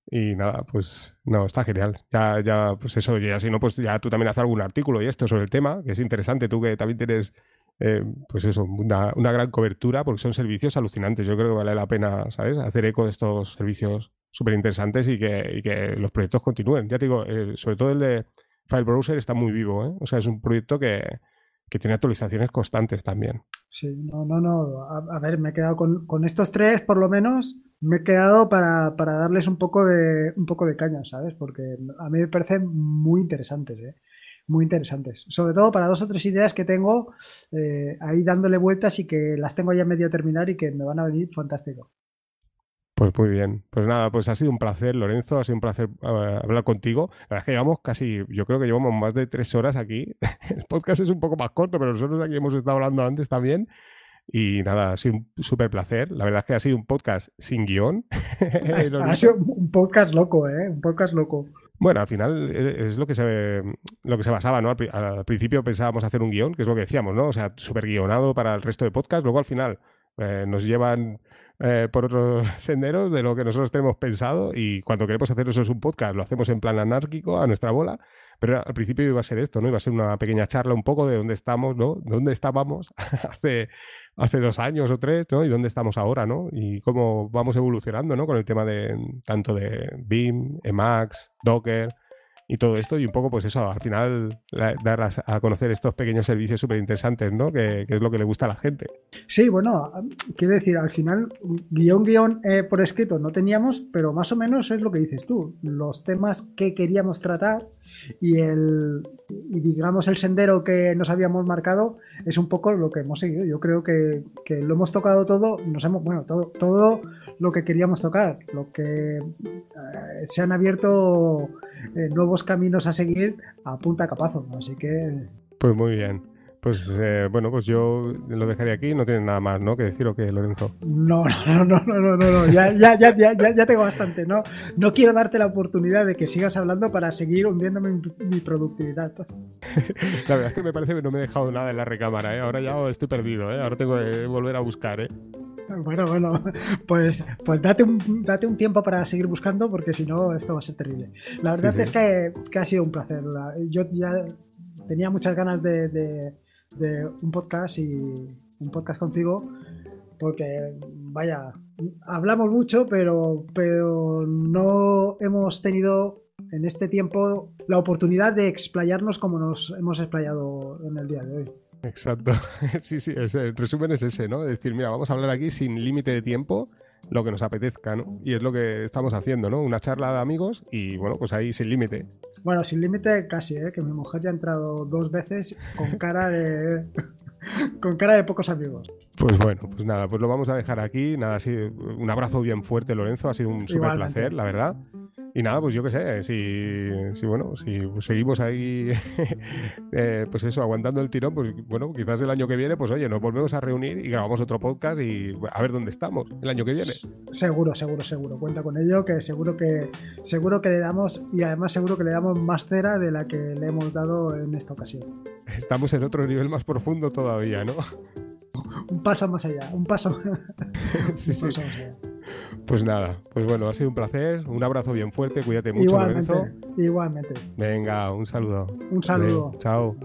Y nada, pues no, está genial. Ya, ya, pues eso, ya si no, pues ya tú también haces algún artículo y esto sobre el tema, que es interesante. Tú que también tienes, eh, pues eso, una, una, gran cobertura, porque son servicios alucinantes. Yo creo que vale la pena, ¿sabes? Hacer eco de estos servicios súper interesantes y que, y que los proyectos continúen. Ya te digo, eh, sobre todo el de File Browser está muy vivo, ¿eh? O sea, es un proyecto que, que tiene actualizaciones constantes también. Sí, no, no, no. A, ver, me he quedado con, estos tres, por lo menos, me he quedado para, para, darles un poco de un poco de caña, ¿sabes? Porque a mí me parecen muy interesantes, ¿eh? Muy interesantes. Sobre todo para dos o tres ideas que tengo eh, ahí dándole vueltas y que las tengo ya medio terminar y que me van a venir fantástico. Pues muy bien. Pues nada, pues ha sido un placer, Lorenzo, ha sido un placer uh, hablar contigo. La verdad es que llevamos casi, yo creo que llevamos más de tres horas aquí. <laughs> El podcast es un poco más corto, pero nosotros aquí hemos estado hablando antes también. Y nada, ha sido un súper placer. La verdad es que ha sido un podcast sin guion. <laughs> ha sido un podcast loco, ¿eh? Un podcast loco. Bueno, al final e, es lo que se, lo que se basaba, ¿no? Al, al principio pensábamos hacer un guion, que es lo que decíamos, ¿no? O sea, súper guionado para el resto de podcast. Luego al final eh, nos llevan eh, por otros <laughs> senderos de lo que nosotros tenemos pensado y cuando queremos hacer eso es un podcast lo hacemos en plan anárquico a nuestra bola, pero al principio iba a ser esto, ¿no? Iba a ser una pequeña charla un poco de dónde estamos, ¿no? Dónde estábamos <laughs> hace, hace dos años o tres, ¿no? Y dónde estamos ahora, ¿no? Y cómo vamos evolucionando, ¿no? Con el tema de tanto de BIM, Emacs, Docker, y todo esto y un poco pues eso, al final dar a, conocer estos pequeños servicios súper interesantes, ¿no? Que, es lo que le gusta a la gente. Sí, bueno, quiero decir, al final guion guion eh, por escrito no teníamos, pero más o menos es lo que dices tú, los temas que queríamos tratar y el y digamos el sendero que nos habíamos marcado es un poco lo que hemos seguido. Yo creo que, que lo hemos tocado todo, nos hemos, bueno, todo, todo lo que queríamos tocar, lo que eh, se han abierto eh, nuevos caminos a seguir a punta capazo, así que... Pues muy bien. Pues eh, bueno, pues yo lo dejaría aquí, no tienes nada más, ¿no? Que decir o que Lorenzo. No, no, no, no, no, no, no. Ya, ya, ya, ya, ya, tengo bastante, ¿no? No quiero darte la oportunidad de que sigas hablando para seguir hundiéndome mi, mi productividad. <laughs> la verdad es que me parece que no me he dejado nada en la recámara, ¿eh? Ahora ya estoy perdido, ¿eh? Ahora tengo que volver a buscar, ¿eh? Bueno, bueno, pues, pues date, un, date un tiempo para seguir buscando porque si no esto va a ser terrible. La verdad es Que, que, ha sido un placer. Yo ya tenía muchas ganas de, de, de, un podcast y un podcast contigo porque, vaya, hablamos mucho, pero, pero no hemos tenido en este tiempo la oportunidad de explayarnos como nos hemos explayado en el día de hoy. Exacto. <laughs> Sí, sí, el resumen es ese, ¿no? Es decir, mira, vamos a hablar aquí sin límite de tiempo, lo que nos apetezca, ¿no? Y es lo que estamos haciendo, ¿no? Una charla de amigos y, bueno, pues ahí sin límite. Bueno, sin límite casi, ¿eh? Que mi mujer ya ha entrado dos veces con cara de... <laughs> con cara de pocos amigos. Pues bueno, pues nada, pues lo vamos a dejar aquí. Nada, así, un abrazo bien fuerte, Lorenzo. Ha sido un súper placer, la verdad. Y nada, pues yo qué sé, si, si bueno, si seguimos ahí, <laughs> eh, pues eso, aguantando el tirón, pues bueno, quizás el año que viene, pues oye, nos volvemos a reunir y grabamos otro podcast y a ver dónde estamos el año que viene. Seguro, seguro, seguro. Cuenta con ello, que seguro que seguro que le damos y además seguro que le damos más cera de la que le hemos dado en esta ocasión. Estamos en otro nivel más profundo todavía, ¿no? Un paso más allá, un paso. <laughs> sí, sí. Pues nada, pues bueno, ha sido un placer. Un abrazo bien fuerte, cuídate mucho, igualmente, Lorenzo. Igualmente. Venga, un saludo. Un saludo. chao.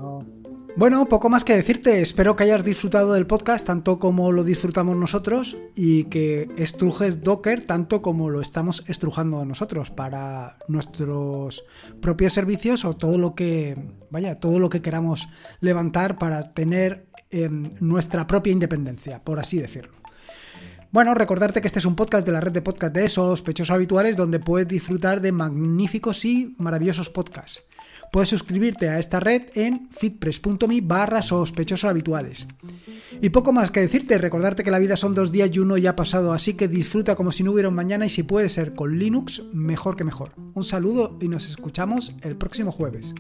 Bueno, poco más que decirte. Espero que hayas disfrutado del podcast tanto como lo disfrutamos nosotros y que estrujes Docker tanto como lo estamos estrujando nosotros para nuestros propios servicios o todo lo que, vaya, todo lo que queramos levantar para tener em, nuestra propia independencia, por así decirlo. Bueno, recordarte que este es un podcast de la red de podcast de sospechosos habituales donde puedes disfrutar de magníficos y maravillosos podcasts. Puedes suscribirte a esta red en fitpress.me barra habituales. Y poco más que decirte, recordarte que la vida son dos días y uno ya ha pasado, así que disfruta como si no hubiera un mañana y si puede ser con Linux, mejor que mejor. Un saludo y nos escuchamos el próximo jueves.